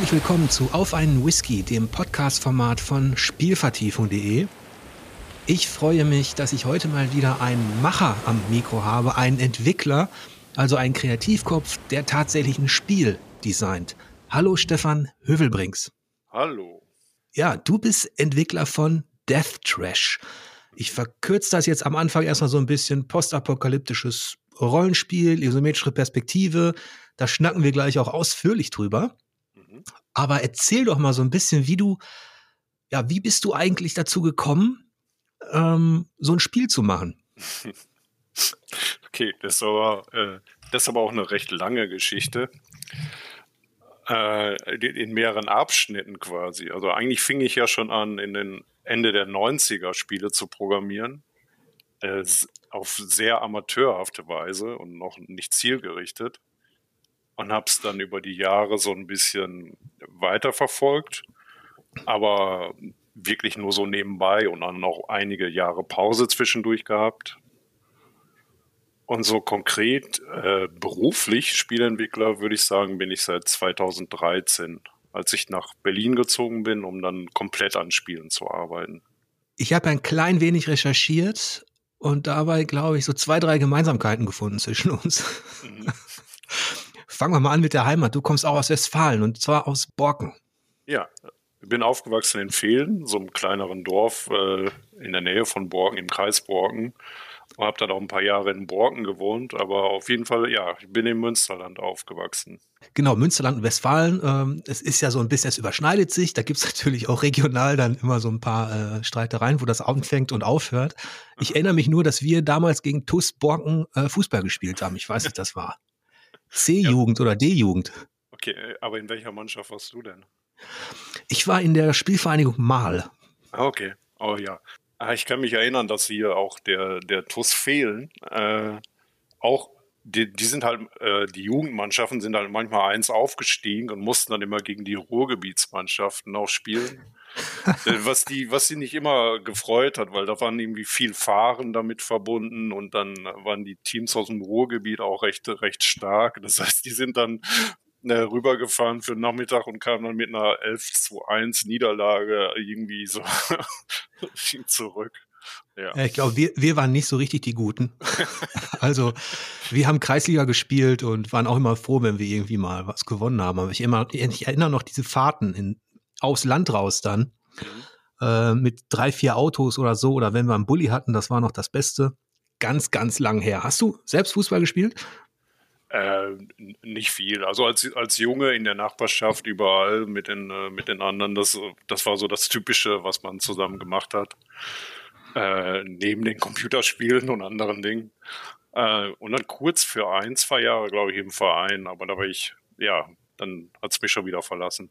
Herzlich willkommen zu Auf einen Whisky, dem Podcast-Format von Spielvertiefung.de. Ich freue mich, dass ich heute mal wieder einen Macher am Mikro habe, einen Entwickler, also einen Kreativkopf, der tatsächlich ein Spiel designt. Hallo Stefan Hövelbrinks. Hallo. Ja, du bist Entwickler von Death Trash. Ich verkürze das jetzt am Anfang erstmal so ein bisschen postapokalyptisches Rollenspiel, isometrische Perspektive. Da schnacken wir gleich auch ausführlich drüber. Aber erzähl doch mal so ein bisschen, wie du, ja, wie bist du eigentlich dazu gekommen, ähm, so ein Spiel zu machen? Okay, das ist aber, äh, das ist aber auch eine recht lange Geschichte. Äh, in mehreren Abschnitten quasi. Also eigentlich fing ich ja schon an, in den Ende der 90er Spiele zu programmieren. Äh, auf sehr amateurhafte Weise und noch nicht zielgerichtet. Und habe es dann über die Jahre so ein bisschen weiterverfolgt, aber wirklich nur so nebenbei und dann noch einige Jahre Pause zwischendurch gehabt. Und so konkret äh, beruflich Spielentwickler würde ich sagen, bin ich seit 2013, als ich nach Berlin gezogen bin, um dann komplett an Spielen zu arbeiten. Ich habe ein klein wenig recherchiert und dabei, glaube ich, so zwei, drei Gemeinsamkeiten gefunden zwischen uns. Mhm. Fangen wir mal an mit der Heimat. Du kommst auch aus Westfalen und zwar aus Borken. Ja, ich bin aufgewachsen in Fehlen, so einem kleineren Dorf äh, in der Nähe von Borken, im Kreis Borken. Und habe dann auch ein paar Jahre in Borken gewohnt, aber auf jeden Fall, ja, ich bin im Münsterland aufgewachsen. Genau, Münsterland und Westfalen, ähm, es ist ja so ein bisschen, es überschneidet sich. Da gibt's natürlich auch regional dann immer so ein paar äh, Streitereien, wo das anfängt und aufhört. Ich erinnere mich nur, dass wir damals gegen TUS Borken äh, Fußball gespielt haben. Ich weiß nicht, das war C-Jugend ja. oder D-Jugend. Okay, äh, aber in welcher Mannschaft warst du denn? Ich war in der Spielvereinigung Mal. Ah, okay. Oh ja. Ah, ich kann mich erinnern, dass hier auch der, der TUS fehlen. Äh, auch die, die sind halt, äh, die Jugendmannschaften sind halt manchmal eins aufgestiegen und mussten dann immer gegen die Ruhrgebietsmannschaften auch spielen. Äh, was die, was sie nicht immer gefreut hat, weil da waren irgendwie viel Fahren damit verbunden und dann waren die Teams aus dem Ruhrgebiet auch recht, recht stark. Das heißt, die sind dann äh, rübergefahren für den Nachmittag und kam dann mit einer 11 zu 1 Niederlage irgendwie so zurück. Ja. Ich glaube, wir, wir waren nicht so richtig die Guten. also wir haben Kreisliga gespielt und waren auch immer froh, wenn wir irgendwie mal was gewonnen haben. Aber ich, immer, ich erinnere noch diese Fahrten in, aufs Land raus dann. Mhm. Äh, mit drei, vier Autos oder so. Oder wenn wir einen Bulli hatten, das war noch das Beste. Ganz, ganz lang her. Hast du selbst Fußball gespielt? Äh, nicht viel. Also als, als Junge in der Nachbarschaft überall mit den, äh, mit den anderen, das, das war so das Typische, was man zusammen gemacht hat. Äh, neben den Computerspielen und anderen Dingen. Äh, und dann kurz für ein, zwei Jahre, glaube ich, im Verein. Aber da war ich, ja, dann hat es mich schon wieder verlassen.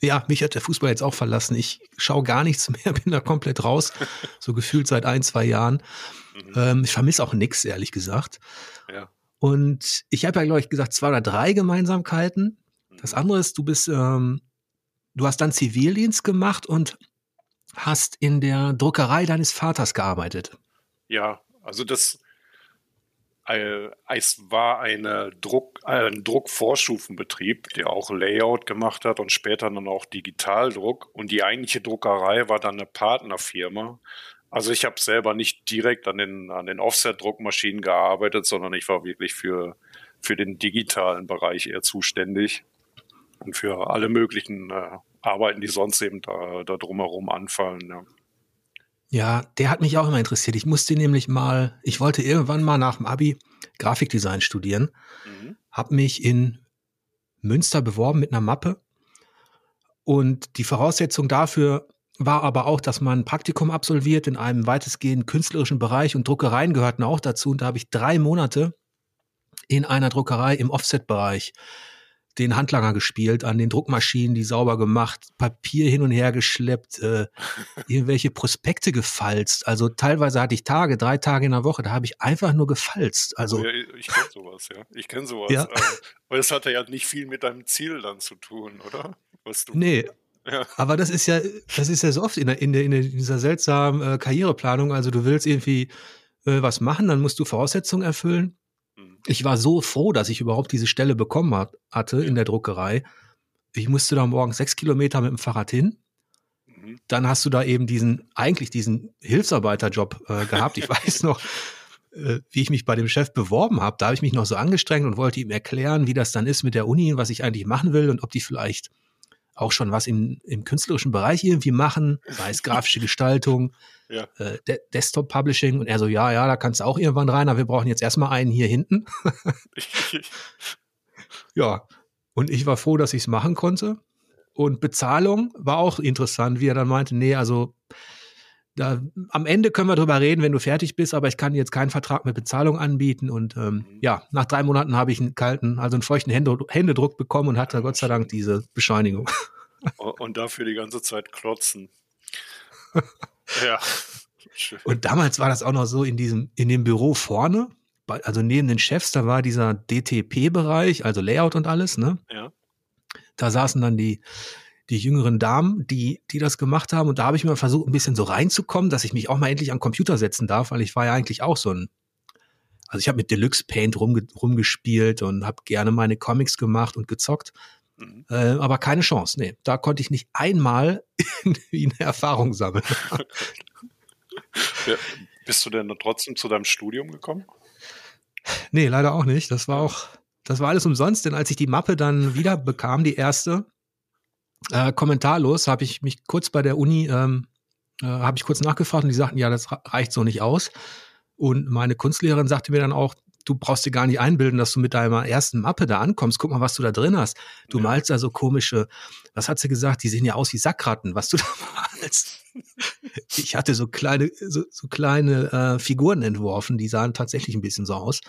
Ja, mich hat der Fußball jetzt auch verlassen. Ich schaue gar nichts mehr, bin da komplett raus. so gefühlt seit ein, zwei Jahren. Mhm. Ähm, ich vermisse auch nichts, ehrlich gesagt. Ja. Und ich habe ja, glaube ich, gesagt, zwei oder drei Gemeinsamkeiten. Das mhm. andere ist, du bist, ähm, du hast dann Zivildienst gemacht und hast in der Druckerei deines Vaters gearbeitet. Ja, also das äh, es war eine Druck, äh, ein Druckvorstufenbetrieb, der auch Layout gemacht hat und später dann auch Digitaldruck. Und die eigentliche Druckerei war dann eine Partnerfirma, also ich habe selber nicht direkt an den, an den Offset-Druckmaschinen gearbeitet, sondern ich war wirklich für, für den digitalen Bereich eher zuständig und für alle möglichen äh, Arbeiten, die sonst eben da, da drumherum anfallen. Ja. ja, der hat mich auch immer interessiert. Ich musste nämlich mal, ich wollte irgendwann mal nach dem Abi Grafikdesign studieren, mhm. habe mich in Münster beworben mit einer Mappe und die Voraussetzung dafür war aber auch, dass man ein Praktikum absolviert in einem weitestgehend künstlerischen Bereich und Druckereien gehörten auch dazu. Und da habe ich drei Monate in einer Druckerei im Offset-Bereich den Handlanger gespielt, an den Druckmaschinen, die sauber gemacht, Papier hin und her geschleppt, äh, irgendwelche Prospekte gefalzt. Also teilweise hatte ich Tage, drei Tage in der Woche, da habe ich einfach nur gefalzt. Also ja, ich kenne sowas, ja. Ich kenne sowas. Ja. Äh, weil es hatte ja nicht viel mit deinem Ziel dann zu tun, oder? Was du nee, aber das ist ja, das ist ja so oft in, der, in, der, in dieser seltsamen äh, Karriereplanung. Also du willst irgendwie äh, was machen, dann musst du Voraussetzungen erfüllen. Ich war so froh, dass ich überhaupt diese Stelle bekommen hat, hatte in der Druckerei. ich musste da morgens sechs Kilometer mit dem Fahrrad hin. Mhm. Dann hast du da eben diesen, eigentlich diesen Hilfsarbeiterjob äh, gehabt. Ich weiß noch, äh, wie ich mich bei dem Chef beworben habe. Da habe ich mich noch so angestrengt und wollte ihm erklären, wie das dann ist mit der Uni und was ich eigentlich machen will und ob die vielleicht auch schon was im, im künstlerischen Bereich irgendwie machen, sei es grafische Gestaltung, ja. äh, De Desktop Publishing. Und er so, ja, ja, da kannst du auch irgendwann rein, aber wir brauchen jetzt erstmal einen hier hinten. ja, und ich war froh, dass ich es machen konnte. Und Bezahlung war auch interessant, wie er dann meinte, nee, also da, am Ende können wir drüber reden, wenn du fertig bist, aber ich kann jetzt keinen Vertrag mit Bezahlung anbieten. Und ähm, mhm. ja, nach drei Monaten habe ich einen kalten, also einen feuchten Hände, Händedruck bekommen und hatte Gott sei Dank diese Bescheinigung. Und dafür die ganze Zeit klotzen. ja. Und damals war das auch noch so in diesem, in dem Büro vorne, also neben den Chefs, da war dieser DTP-Bereich, also Layout und alles, ne? Ja. Da saßen dann die, die jüngeren Damen, die, die das gemacht haben. Und da habe ich mal versucht, ein bisschen so reinzukommen, dass ich mich auch mal endlich an Computer setzen darf, weil ich war ja eigentlich auch so ein, also ich habe mit Deluxe Paint rumge rumgespielt und habe gerne meine Comics gemacht und gezockt. Mhm. Äh, aber keine Chance, nee. Da konnte ich nicht einmal irgendwie eine Erfahrung sammeln. ja, bist du denn trotzdem zu deinem Studium gekommen? Nee, leider auch nicht. Das war auch, das war alles umsonst, denn als ich die Mappe dann wieder bekam, die erste, äh, kommentarlos habe ich mich kurz bei der Uni, ähm, äh, habe ich kurz nachgefragt und die sagten, ja, das reicht so nicht aus. Und meine Kunstlehrerin sagte mir dann auch, du brauchst dir gar nicht einbilden, dass du mit deiner ersten Mappe da ankommst. Guck mal, was du da drin hast. Du ja. malst da so komische, was hat sie gesagt? Die sehen ja aus wie Sackratten, was du da malst. ich hatte so kleine, so, so kleine äh, Figuren entworfen, die sahen tatsächlich ein bisschen so aus.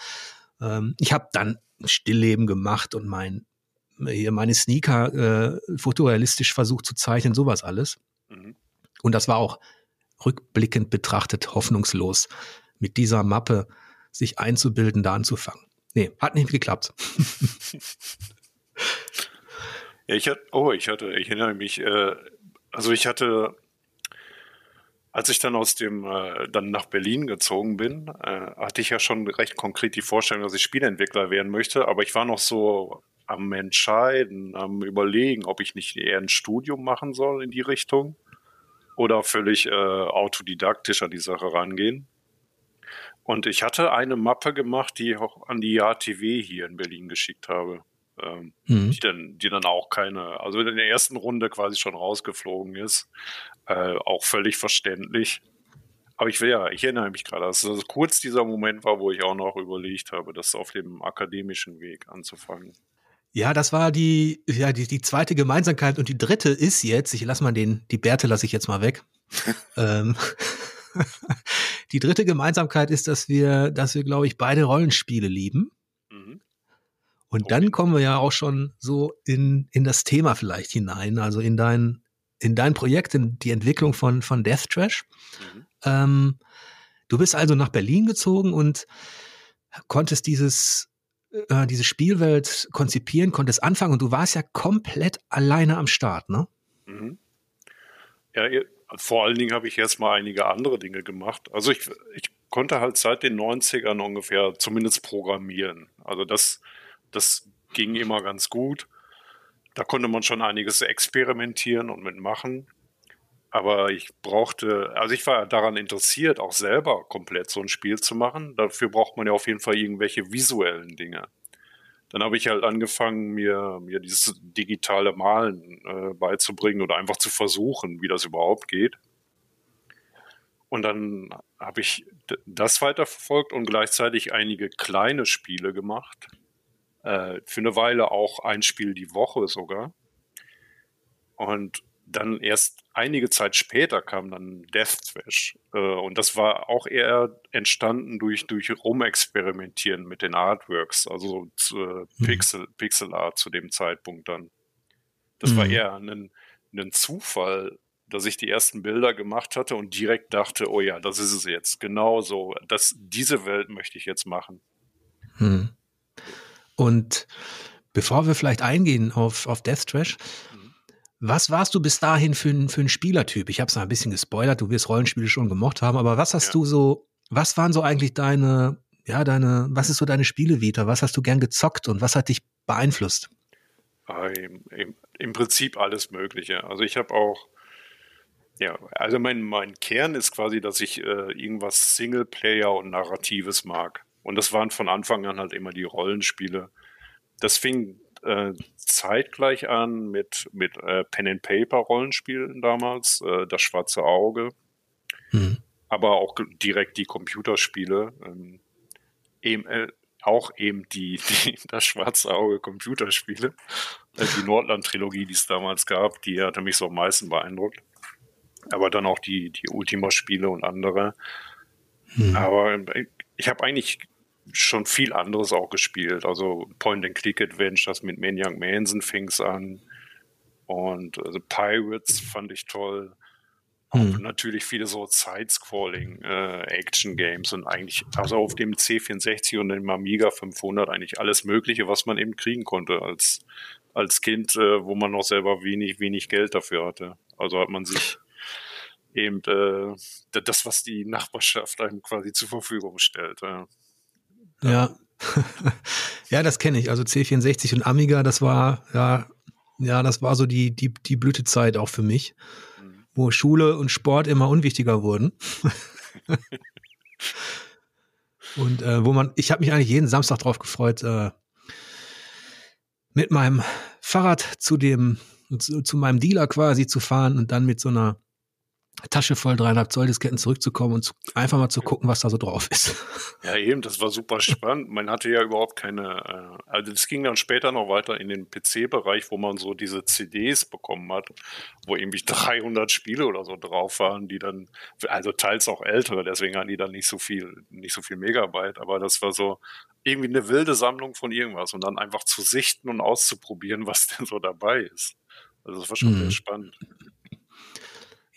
Ähm, ich habe dann ein Stillleben gemacht und mein hier meine Sneaker äh, fotorealistisch versucht zu zeichnen, sowas alles. Mhm. Und das war auch rückblickend betrachtet hoffnungslos, mit dieser Mappe sich einzubilden, da anzufangen. Nee, hat nicht geklappt. ja, ich hatte, oh, ich hatte, ich erinnere mich, äh, also ich hatte, als ich dann aus dem, äh, dann nach Berlin gezogen bin, äh, hatte ich ja schon recht konkret die Vorstellung, dass ich Spieleentwickler werden möchte, aber ich war noch so am Entscheiden, am Überlegen, ob ich nicht eher ein Studium machen soll in die Richtung oder völlig äh, autodidaktisch an die Sache rangehen. Und ich hatte eine Mappe gemacht, die ich auch an die JTW hier in Berlin geschickt habe. Ähm, mhm. die, dann, die dann auch keine, also in der ersten Runde quasi schon rausgeflogen ist. Äh, auch völlig verständlich. Aber ich will ja, ich erinnere mich gerade, dass das kurz dieser Moment war, wo ich auch noch überlegt habe, das auf dem akademischen Weg anzufangen. Ja, das war die, ja, die, die zweite Gemeinsamkeit und die dritte ist jetzt, ich lasse mal den, die Bärte lasse ich jetzt mal weg. ähm, die dritte Gemeinsamkeit ist, dass wir, dass wir, glaube ich, beide Rollenspiele lieben. Mhm. Und okay. dann kommen wir ja auch schon so in, in das Thema vielleicht hinein, also in dein, in dein Projekt, in die Entwicklung von, von Death Trash. Mhm. Ähm, du bist also nach Berlin gezogen und konntest dieses äh, diese Spielwelt konzipieren, konntest anfangen und du warst ja komplett alleine am Start, ne? Mhm. Ja, vor allen Dingen habe ich erstmal einige andere Dinge gemacht. Also ich, ich konnte halt seit den 90ern ungefähr zumindest programmieren. Also das, das ging immer ganz gut. Da konnte man schon einiges experimentieren und mitmachen. Aber ich brauchte, also ich war daran interessiert, auch selber komplett so ein Spiel zu machen. Dafür braucht man ja auf jeden Fall irgendwelche visuellen Dinge. Dann habe ich halt angefangen, mir, mir dieses digitale Malen äh, beizubringen oder einfach zu versuchen, wie das überhaupt geht. Und dann habe ich das weiterverfolgt und gleichzeitig einige kleine Spiele gemacht. Äh, für eine Weile auch ein Spiel die Woche sogar. Und dann erst einige Zeit später kam dann Death Trash. Äh, und das war auch eher entstanden durch, durch Rumexperimentieren mit den Artworks, also äh, mhm. Pixel, Pixel Art zu dem Zeitpunkt dann. Das mhm. war eher ein, ein Zufall, dass ich die ersten Bilder gemacht hatte und direkt dachte, oh ja, das ist es jetzt. Genau so. Das, diese Welt möchte ich jetzt machen. Mhm. Und bevor wir vielleicht eingehen auf, auf Death Trash, was warst du bis dahin für ein, für ein Spielertyp? Ich habe es ein bisschen gespoilert, du wirst Rollenspiele schon gemocht haben, aber was hast ja. du so, was waren so eigentlich deine, ja, deine, was ist so deine Spielevita? Was hast du gern gezockt und was hat dich beeinflusst? im, im, im Prinzip alles Mögliche. Also ich habe auch, ja, also mein, mein Kern ist quasi, dass ich äh, irgendwas Singleplayer und Narratives mag. Und das waren von Anfang an halt immer die Rollenspiele. Das fing äh, zeitgleich an mit, mit äh, Pen-and-Paper-Rollenspielen damals, äh, das Schwarze Auge, mhm. aber auch direkt die Computerspiele. Ähm, eben, äh, auch eben die, die das Schwarze Auge Computerspiele, äh, die Nordland-Trilogie, die es damals gab, die hatte mich so am meisten beeindruckt. Aber dann auch die, die Ultima-Spiele und andere. Hm. Aber ich habe eigentlich schon viel anderes auch gespielt. Also Point-and-Click-Adventures mit Maniac Manson fing es an. Und also Pirates fand ich toll. Hm. Auch natürlich viele so Side-Scrolling äh, Action-Games und eigentlich, also auf dem C64 und dem Amiga 500 eigentlich alles Mögliche, was man eben kriegen konnte als, als Kind, äh, wo man noch selber wenig, wenig Geld dafür hatte. Also hat man sich eben äh, das, was die Nachbarschaft einem quasi zur Verfügung stellt. Ja. Ja, ja das kenne ich. Also C64 und Amiga, das war, ja, ja, das war so die, die, die Blütezeit auch für mich wo Schule und Sport immer unwichtiger wurden. und äh, wo man, ich habe mich eigentlich jeden Samstag drauf gefreut, äh, mit meinem Fahrrad zu dem, zu, zu meinem Dealer quasi zu fahren und dann mit so einer Tasche voll dreieinhalb Zoll Disketten zurückzukommen und zu, einfach mal zu gucken, was da so drauf ist. Ja, eben, das war super spannend. Man hatte ja überhaupt keine, äh, also das ging dann später noch weiter in den PC-Bereich, wo man so diese CDs bekommen hat, wo irgendwie 300 Spiele oder so drauf waren, die dann, also teils auch ältere, deswegen hatten die dann nicht so viel, nicht so viel Megabyte, aber das war so irgendwie eine wilde Sammlung von irgendwas und dann einfach zu sichten und auszuprobieren, was denn so dabei ist. Also das war schon mhm. sehr spannend.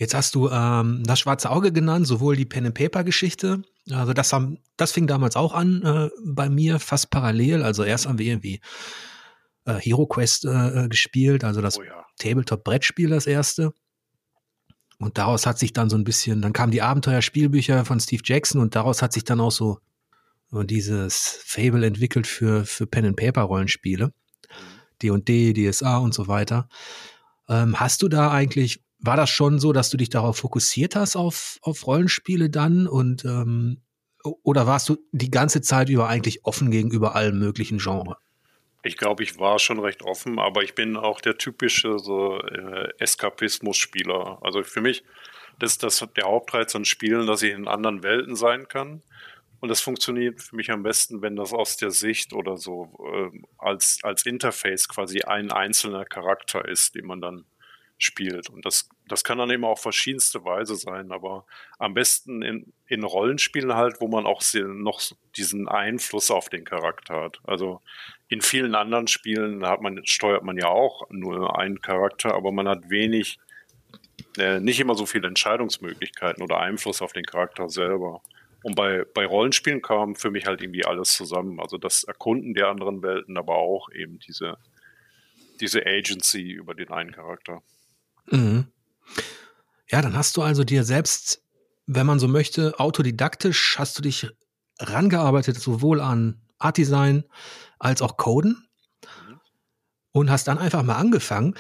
Jetzt hast du ähm, das schwarze Auge genannt, sowohl die Pen and Paper Geschichte. Also das haben, das fing damals auch an äh, bei mir fast parallel. Also erst haben wir irgendwie äh, Hero Quest äh, gespielt, also das oh ja. Tabletop Brettspiel das erste. Und daraus hat sich dann so ein bisschen, dann kamen die Abenteuerspielbücher von Steve Jackson und daraus hat sich dann auch so, dieses Fable entwickelt für für Pen and Paper Rollenspiele, D&D, DSA und so weiter. Ähm, hast du da eigentlich war das schon so, dass du dich darauf fokussiert hast, auf, auf Rollenspiele dann? Und ähm, oder warst du die ganze Zeit über eigentlich offen gegenüber allen möglichen Genres? Ich glaube, ich war schon recht offen, aber ich bin auch der typische so äh, Eskapismus-Spieler. Also für mich ist das der Hauptreiz an Spielen, dass ich in anderen Welten sein kann. Und das funktioniert für mich am besten, wenn das aus der Sicht oder so äh, als, als Interface quasi ein einzelner Charakter ist, den man dann spielt. Und das, das kann dann eben auch verschiedenste Weise sein, aber am besten in, in Rollenspielen halt, wo man auch noch diesen Einfluss auf den Charakter hat. Also in vielen anderen Spielen hat man, steuert man ja auch nur einen Charakter, aber man hat wenig, äh, nicht immer so viele Entscheidungsmöglichkeiten oder Einfluss auf den Charakter selber. Und bei, bei Rollenspielen kam für mich halt irgendwie alles zusammen. Also das Erkunden der anderen Welten, aber auch eben diese, diese Agency über den einen Charakter. Mhm. Ja, dann hast du also dir selbst, wenn man so möchte, autodidaktisch hast du dich rangearbeitet, sowohl an Art Design als auch Coden mhm. und hast dann einfach mal angefangen.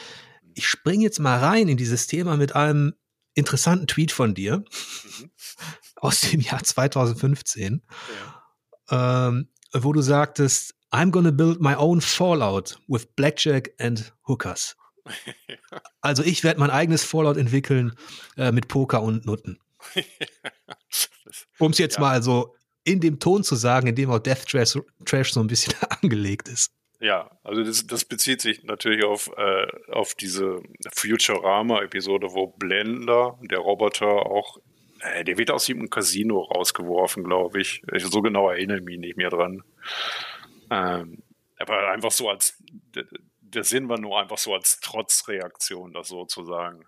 Ich springe jetzt mal rein in dieses Thema mit einem interessanten Tweet von dir mhm. aus dem Jahr 2015, ja. ähm, wo du sagtest, I'm gonna build my own Fallout with Blackjack and Hookers. Also ich werde mein eigenes Fallout entwickeln äh, mit Poker und Nutten. um es jetzt ja. mal so in dem Ton zu sagen, in dem auch Death Trash, Trash so ein bisschen angelegt ist. Ja, also das, das bezieht sich natürlich auf, äh, auf diese Futurama-Episode, wo Blender, der Roboter, auch, äh, der wird aus dem Casino rausgeworfen, glaube ich. So genau erinnere ich mich nicht mehr dran. Ähm, aber einfach so als der Sinn war nur einfach so als Trotzreaktion, das sozusagen.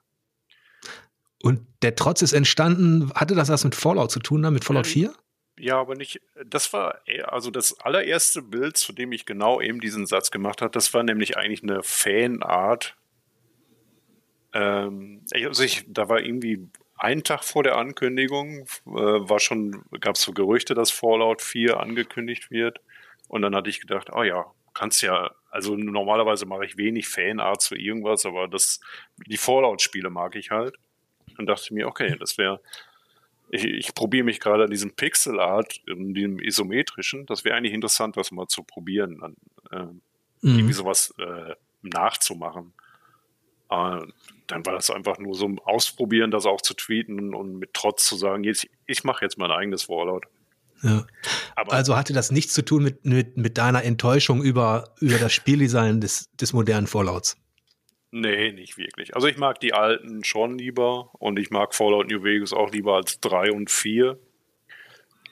Und der Trotz ist entstanden, hatte das was mit Fallout zu tun, mit Fallout 4? Ja, aber nicht, das war, also das allererste Bild, zu dem ich genau eben diesen Satz gemacht habe, das war nämlich eigentlich eine Fanart. Ähm, also ich, da war irgendwie ein Tag vor der Ankündigung, äh, war schon, gab es so Gerüchte, dass Fallout 4 angekündigt wird. Und dann hatte ich gedacht, oh ja, kannst ja Also normalerweise mache ich wenig Fanart zu irgendwas, aber das, die Fallout-Spiele mag ich halt. Und dachte mir, okay, das wäre, ich, ich probiere mich gerade an diesem Pixel Art, dem isometrischen. Das wäre eigentlich interessant, das mal zu probieren, dann, äh, mhm. irgendwie sowas äh, nachzumachen. Äh, dann war das einfach nur so ein Ausprobieren, das auch zu tweeten und mit Trotz zu sagen, jetzt, ich mache jetzt mein eigenes Fallout. Ja. Also hatte das nichts zu tun mit, mit, mit deiner Enttäuschung über, über das Spieldesign des, des modernen Fallouts? Nee, nicht wirklich. Also ich mag die alten schon lieber und ich mag Fallout New Vegas auch lieber als 3 und 4.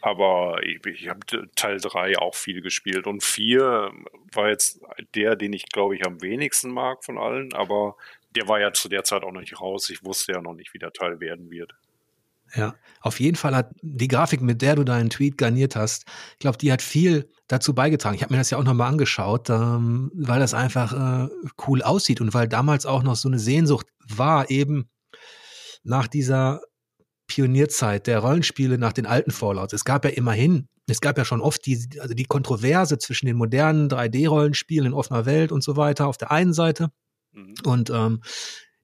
Aber ich, ich habe Teil 3 auch viel gespielt und 4 war jetzt der, den ich glaube ich am wenigsten mag von allen, aber der war ja zu der Zeit auch noch nicht raus. Ich wusste ja noch nicht, wie der Teil werden wird. Ja, auf jeden Fall hat die Grafik, mit der du deinen Tweet garniert hast, ich glaube, die hat viel dazu beigetragen. Ich habe mir das ja auch nochmal angeschaut, ähm, weil das einfach äh, cool aussieht und weil damals auch noch so eine Sehnsucht war, eben nach dieser Pionierzeit der Rollenspiele, nach den alten Fallouts. Es gab ja immerhin, es gab ja schon oft die, also die Kontroverse zwischen den modernen 3D-Rollenspielen in offener Welt und so weiter auf der einen Seite mhm. und ähm,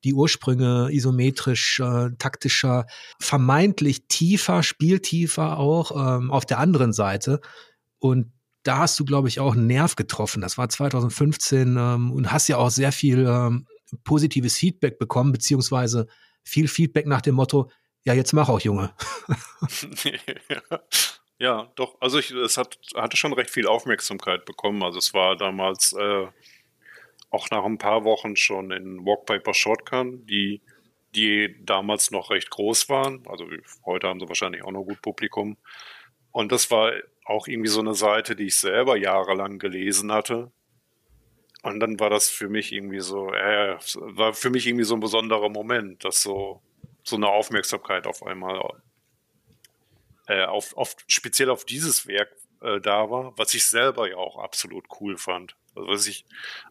die Ursprünge isometrisch, äh, taktischer, vermeintlich tiefer, spieltiefer auch ähm, auf der anderen Seite. Und da hast du, glaube ich, auch einen Nerv getroffen. Das war 2015 ähm, und hast ja auch sehr viel ähm, positives Feedback bekommen, beziehungsweise viel Feedback nach dem Motto, ja, jetzt mach auch, Junge. ja, doch. Also ich, es hat, hatte schon recht viel Aufmerksamkeit bekommen. Also es war damals äh, auch nach ein paar Wochen schon in Walk Paper Shotgun, die, die damals noch recht groß waren. Also heute haben sie wahrscheinlich auch noch gut Publikum. Und das war auch irgendwie so eine Seite, die ich selber jahrelang gelesen hatte. Und dann war das für mich irgendwie so, äh, war für mich irgendwie so ein besonderer Moment, dass so, so eine Aufmerksamkeit auf einmal äh, auf, auf, speziell auf dieses Werk äh, da war, was ich selber ja auch absolut cool fand. Also, was ich,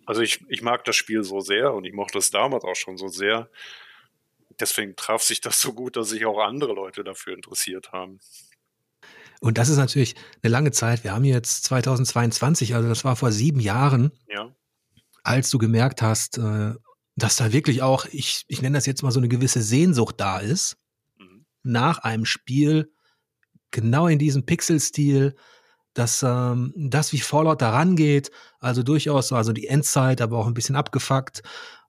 also ich, ich mag das Spiel so sehr und ich mochte es damals auch schon so sehr. Deswegen traf sich das so gut, dass sich auch andere Leute dafür interessiert haben. Und das ist natürlich eine lange Zeit. Wir haben jetzt 2022, also das war vor sieben Jahren, ja. als du gemerkt hast, äh, dass da wirklich auch, ich, ich nenne das jetzt mal so eine gewisse Sehnsucht da ist, mhm. nach einem Spiel, genau in diesem Pixel-Stil, dass ähm, das, wie Fallout da rangeht, also durchaus, also die Endzeit, aber auch ein bisschen abgefuckt,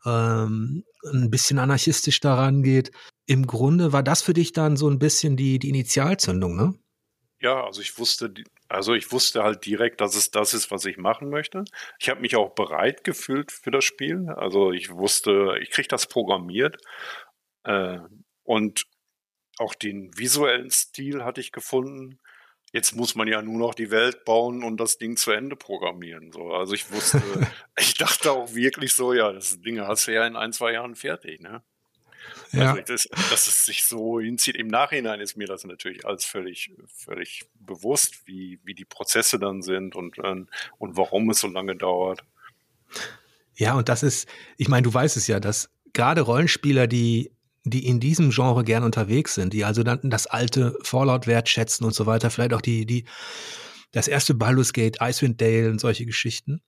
ähm, ein bisschen anarchistisch daran geht. Im Grunde war das für dich dann so ein bisschen die, die Initialzündung, ne? Ja, also ich wusste, also ich wusste halt direkt, dass es das ist, was ich machen möchte. Ich habe mich auch bereit gefühlt für das Spiel. Also ich wusste, ich kriege das programmiert. Äh, und auch den visuellen Stil hatte ich gefunden jetzt muss man ja nur noch die Welt bauen und das Ding zu Ende programmieren. So, also ich wusste, ich dachte auch wirklich so, ja, das Ding hast du ja in ein, zwei Jahren fertig, ne? Ja. Also das, dass es sich so hinzieht. Im Nachhinein ist mir das natürlich alles völlig, völlig bewusst, wie, wie die Prozesse dann sind und, und warum es so lange dauert. Ja, und das ist, ich meine, du weißt es ja, dass gerade Rollenspieler, die die in diesem Genre gern unterwegs sind, die also dann das alte Fallout wertschätzen und so weiter, vielleicht auch die, die, das erste Baldur's Gate, Icewind Dale und solche Geschichten,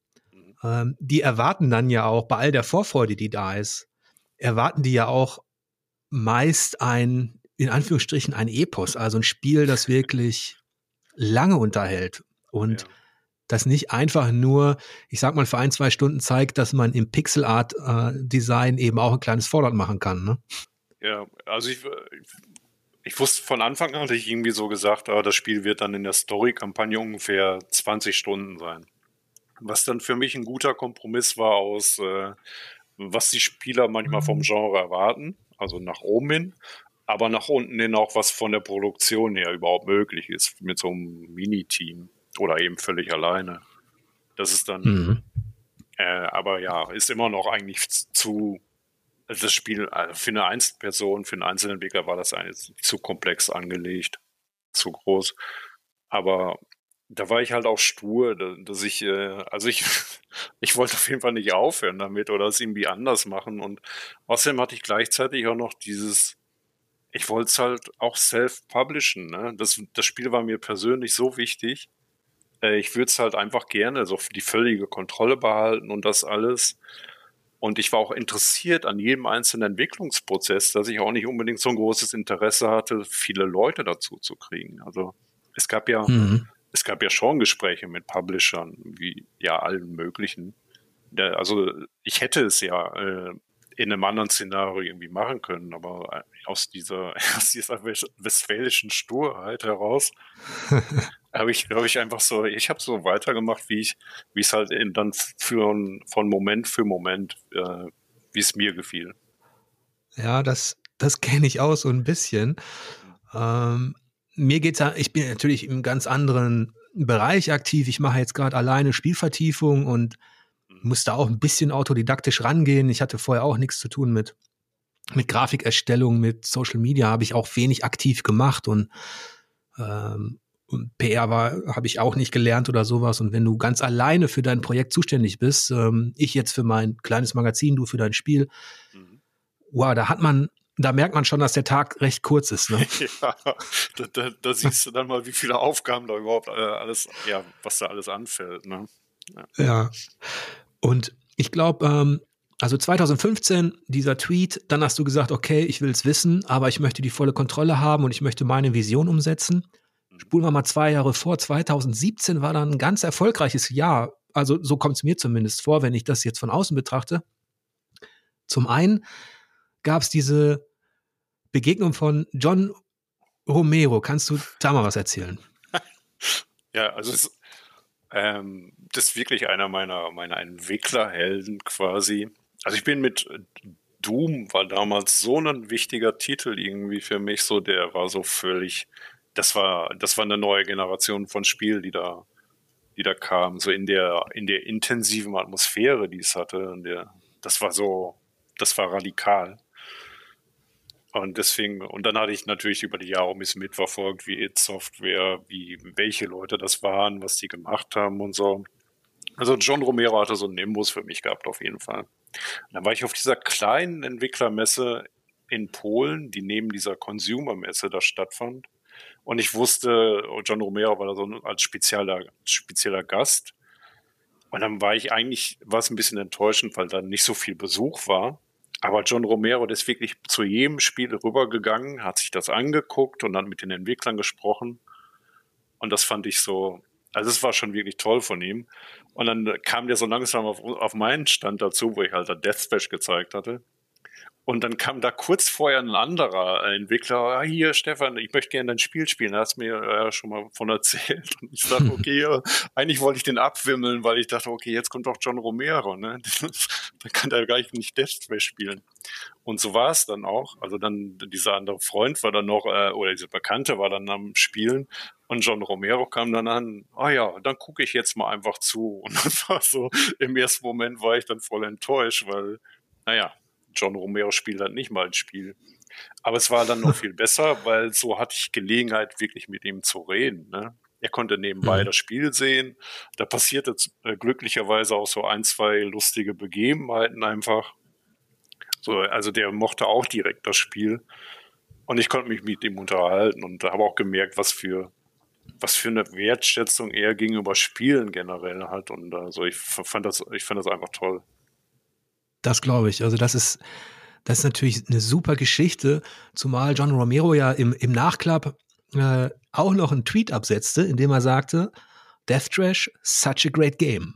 ähm, die erwarten dann ja auch bei all der Vorfreude, die da ist, erwarten die ja auch meist ein, in Anführungsstrichen, ein Epos, also ein Spiel, das wirklich lange unterhält und ja. das nicht einfach nur, ich sag mal, für ein, zwei Stunden zeigt, dass man im Pixel Art äh, Design eben auch ein kleines Fallout machen kann, ne? Ja, also ich, ich wusste von Anfang an, hatte ich irgendwie so gesagt, ah, das Spiel wird dann in der Story-Kampagne ungefähr 20 Stunden sein. Was dann für mich ein guter Kompromiss war aus, äh, was die Spieler manchmal vom mhm. Genre erwarten, also nach oben hin, aber nach unten hin auch, was von der Produktion her überhaupt möglich ist, mit so einem Mini-Team oder eben völlig alleine. Das ist dann, mhm. äh, aber ja, ist immer noch eigentlich zu also das Spiel also für eine Einzelperson, für einen Einzelentwickler war das eigentlich zu komplex angelegt, zu groß. Aber da war ich halt auch stur, dass ich, äh, also ich, ich wollte auf jeden Fall nicht aufhören damit oder es irgendwie anders machen. Und außerdem hatte ich gleichzeitig auch noch dieses, ich wollte es halt auch self-publishen. Ne? Das, das Spiel war mir persönlich so wichtig, Äh, ich würde es halt einfach gerne so die völlige Kontrolle behalten und das alles. Und ich war auch interessiert an jedem einzelnen Entwicklungsprozess, dass ich auch nicht unbedingt so ein großes Interesse hatte, viele Leute dazu zu kriegen. Also es gab ja, mhm. es gab ja schon Gespräche mit Publishern, wie ja allen möglichen. Also ich hätte es ja äh, in einem anderen Szenario irgendwie machen können, aber äh, aus dieser, aus dieser westfälischen Sturheit heraus habe ich, glaube ich, einfach so, ich habe so weitergemacht, wie ich, wie es halt in, dann für, von Moment für Moment, äh, wie es mir gefiel. Ja, das, das kenne ich auch so ein bisschen. Ähm, mir geht's ja, ich bin natürlich im ganz anderen Bereich aktiv. Ich mache jetzt gerade alleine Spielvertiefung und mhm. musste auch ein bisschen autodidaktisch rangehen. Ich hatte vorher auch nichts zu tun mit, mit Grafikerstellung, mit Social Media, habe ich auch wenig aktiv gemacht und ähm, und PR war, habe ich auch nicht gelernt oder sowas. Und wenn du ganz alleine für dein Projekt zuständig bist, ähm, ich jetzt für mein kleines Magazin, du für dein Spiel, mhm. wow, da hat man, da merkt man schon, dass der Tag recht kurz ist. Ne? ja, da, da, da, siehst du dann mal, wie viele Aufgaben da überhaupt äh, alles, ja, was da alles anfällt. Ne? Ja. ja. Und ich glaube, ähm, also 2015, dieser Tweet, dann hast du gesagt, okay, ich will es wissen, aber ich möchte die volle Kontrolle haben und ich möchte meine Vision umsetzen. Spulen wir mal zwei Jahre vor. 2017 war dann ein ganz erfolgreiches Jahr. Also so kommt es mir zumindest vor, wenn ich das jetzt von außen betrachte. Zum einen gab es diese Begegnung von John Romero. Kannst du da mal was erzählen? Ja, also es, ähm, das ist wirklich einer meiner, meiner Entwicklerhelden quasi. Also ich bin mit Doom war damals so ein wichtiger Titel irgendwie für mich, so der war so völlig das war, das war eine neue Generation von Spiel, die da, die da kam, so in der, in der intensiven Atmosphäre, die es hatte. Der, das war so, das war radikal. Und deswegen, und dann hatte ich natürlich über die Jahre ein bisschen mitverfolgt, wie It Software, wie, welche Leute das waren, was die gemacht haben und so. Also John Romero hatte so einen Nimbus für mich gehabt, auf jeden Fall. Und dann war ich auf dieser kleinen Entwicklermesse in Polen, die neben dieser Consumer-Messe da stattfand. Und ich wusste, oh, John Romero war da so als spezieller, spezieller Gast. Und dann war ich eigentlich, war es ein bisschen enttäuschend, weil da nicht so viel Besuch war. Aber John Romero, der ist wirklich zu jedem Spiel rübergegangen, hat sich das angeguckt und dann mit den Entwicklern gesprochen. Und das fand ich so, also es war schon wirklich toll von ihm. Und dann kam der so langsam auf, auf meinen Stand dazu, wo ich halt Death Smash gezeigt hatte. Und dann kam da kurz vorher ein anderer Entwickler, ah, hier Stefan, ich möchte gerne dein Spiel spielen. Da hast du mir ja schon mal von erzählt. Und ich dachte, okay, ja, eigentlich wollte ich den abwimmeln, weil ich dachte, okay, jetzt kommt doch John Romero, ne? da kann der gar nicht Death Space spielen. Und so war es dann auch. Also dann dieser andere Freund war dann noch, äh, oder dieser Bekannte war dann am Spielen und John Romero kam dann an, ah ja, dann gucke ich jetzt mal einfach zu. Und dann war so, im ersten Moment war ich dann voll enttäuscht, weil, naja, John Romero spielt halt nicht mal ein Spiel. Aber es war dann noch viel besser, weil so hatte ich Gelegenheit, wirklich mit ihm zu reden. Ne? Er konnte nebenbei mhm. das Spiel sehen. Da passierte äh, glücklicherweise auch so ein, zwei lustige Begebenheiten einfach. So, also der mochte auch direkt das Spiel. Und ich konnte mich mit ihm unterhalten und habe auch gemerkt, was für, was für eine Wertschätzung er gegenüber Spielen generell hat. Und also ich fand das, ich fand das einfach toll. Das glaube ich. Also das ist, das ist natürlich eine super Geschichte, zumal John Romero ja im, im Nachklapp äh, auch noch einen Tweet absetzte, in dem er sagte, Death Trash, such a great game.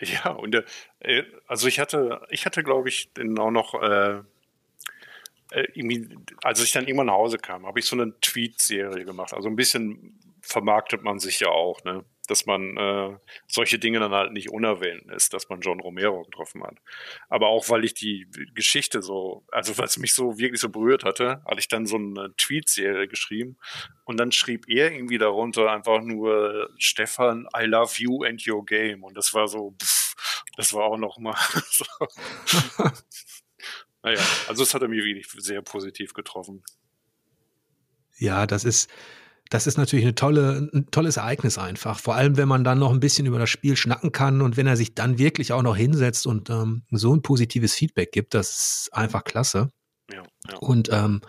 Ja, und äh, also ich hatte, ich hatte, glaube ich, auch noch äh, äh als ich dann irgendwann nach Hause kam, habe ich so eine Tweet-Serie gemacht. Also ein bisschen vermarktet man sich ja auch, ne? Dass man äh, solche Dinge dann halt nicht unerwähnt ist, dass man John Romero getroffen hat. Aber auch weil ich die Geschichte so, also was mich so wirklich so berührt hatte, hatte ich dann so eine Tweet-Serie geschrieben und dann schrieb er irgendwie darunter einfach nur Stefan, I love you and your game und das war so, pff, das war auch noch mal so. naja, also es hat er mir wirklich sehr positiv getroffen. Ja, das ist, das ist natürlich eine tolle, ein tolles Ereignis einfach. Vor allem, wenn man dann noch ein bisschen über das Spiel schnacken kann und wenn er sich dann wirklich auch noch hinsetzt und ähm, so ein positives Feedback gibt, das ist einfach klasse. Ja, ja. Und ähm,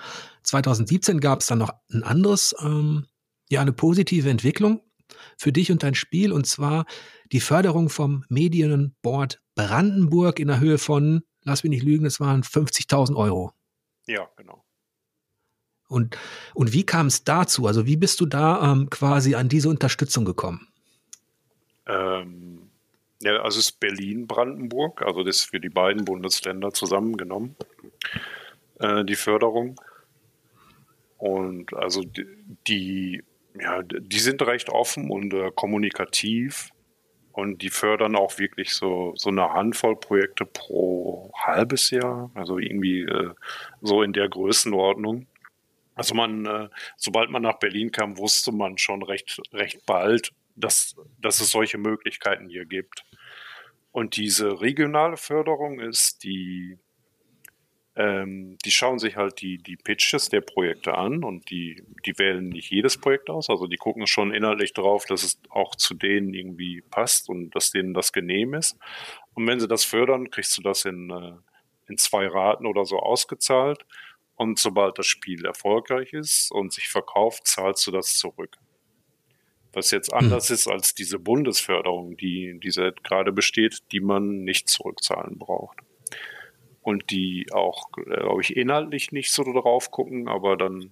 2017 gab es dann noch ein anderes, ähm, ja, eine positive Entwicklung. für dich und dein Spiel und zwar die Förderung vom Medienboard Brandenburg in der Höhe von, lass mich nicht lügen, es waren 50.000 Euro. Ja, genau. Und, und wie kam es dazu? Also wie bist du da ähm, quasi an diese Unterstützung gekommen? Ähm, ja, also es ist Berlin-Brandenburg, also das ist für die beiden Bundesländer zusammengenommen, äh, die Förderung. Und also die, die, ja, die sind recht offen und äh, kommunikativ und die fördern auch wirklich so, so eine Handvoll Projekte pro halbes Jahr, also irgendwie äh, so in der Größenordnung. Also man, äh, sobald man nach Berlin kam, wusste man schon recht, recht bald, dass, dass es solche Möglichkeiten hier gibt. Und diese regionale Förderung ist die, ähm, die schauen sich halt die, die Pitches der Projekte an und die, die wählen nicht jedes Projekt aus. Also die gucken schon inhaltlich drauf, dass es auch zu denen irgendwie passt und dass denen das genehm ist. Und wenn sie das fördern, kriegst du das in, äh, in zwei Raten oder so ausgezahlt. Und sobald das Spiel erfolgreich ist und sich verkauft, zahlst du das zurück. Was jetzt hm. anders mhm. ist als diese Bundesförderung, die, die gerade besteht, die man nicht zurückzahlen braucht. Und die auch, glaube ich, inhaltlich nicht so drauf gucken, aber dann,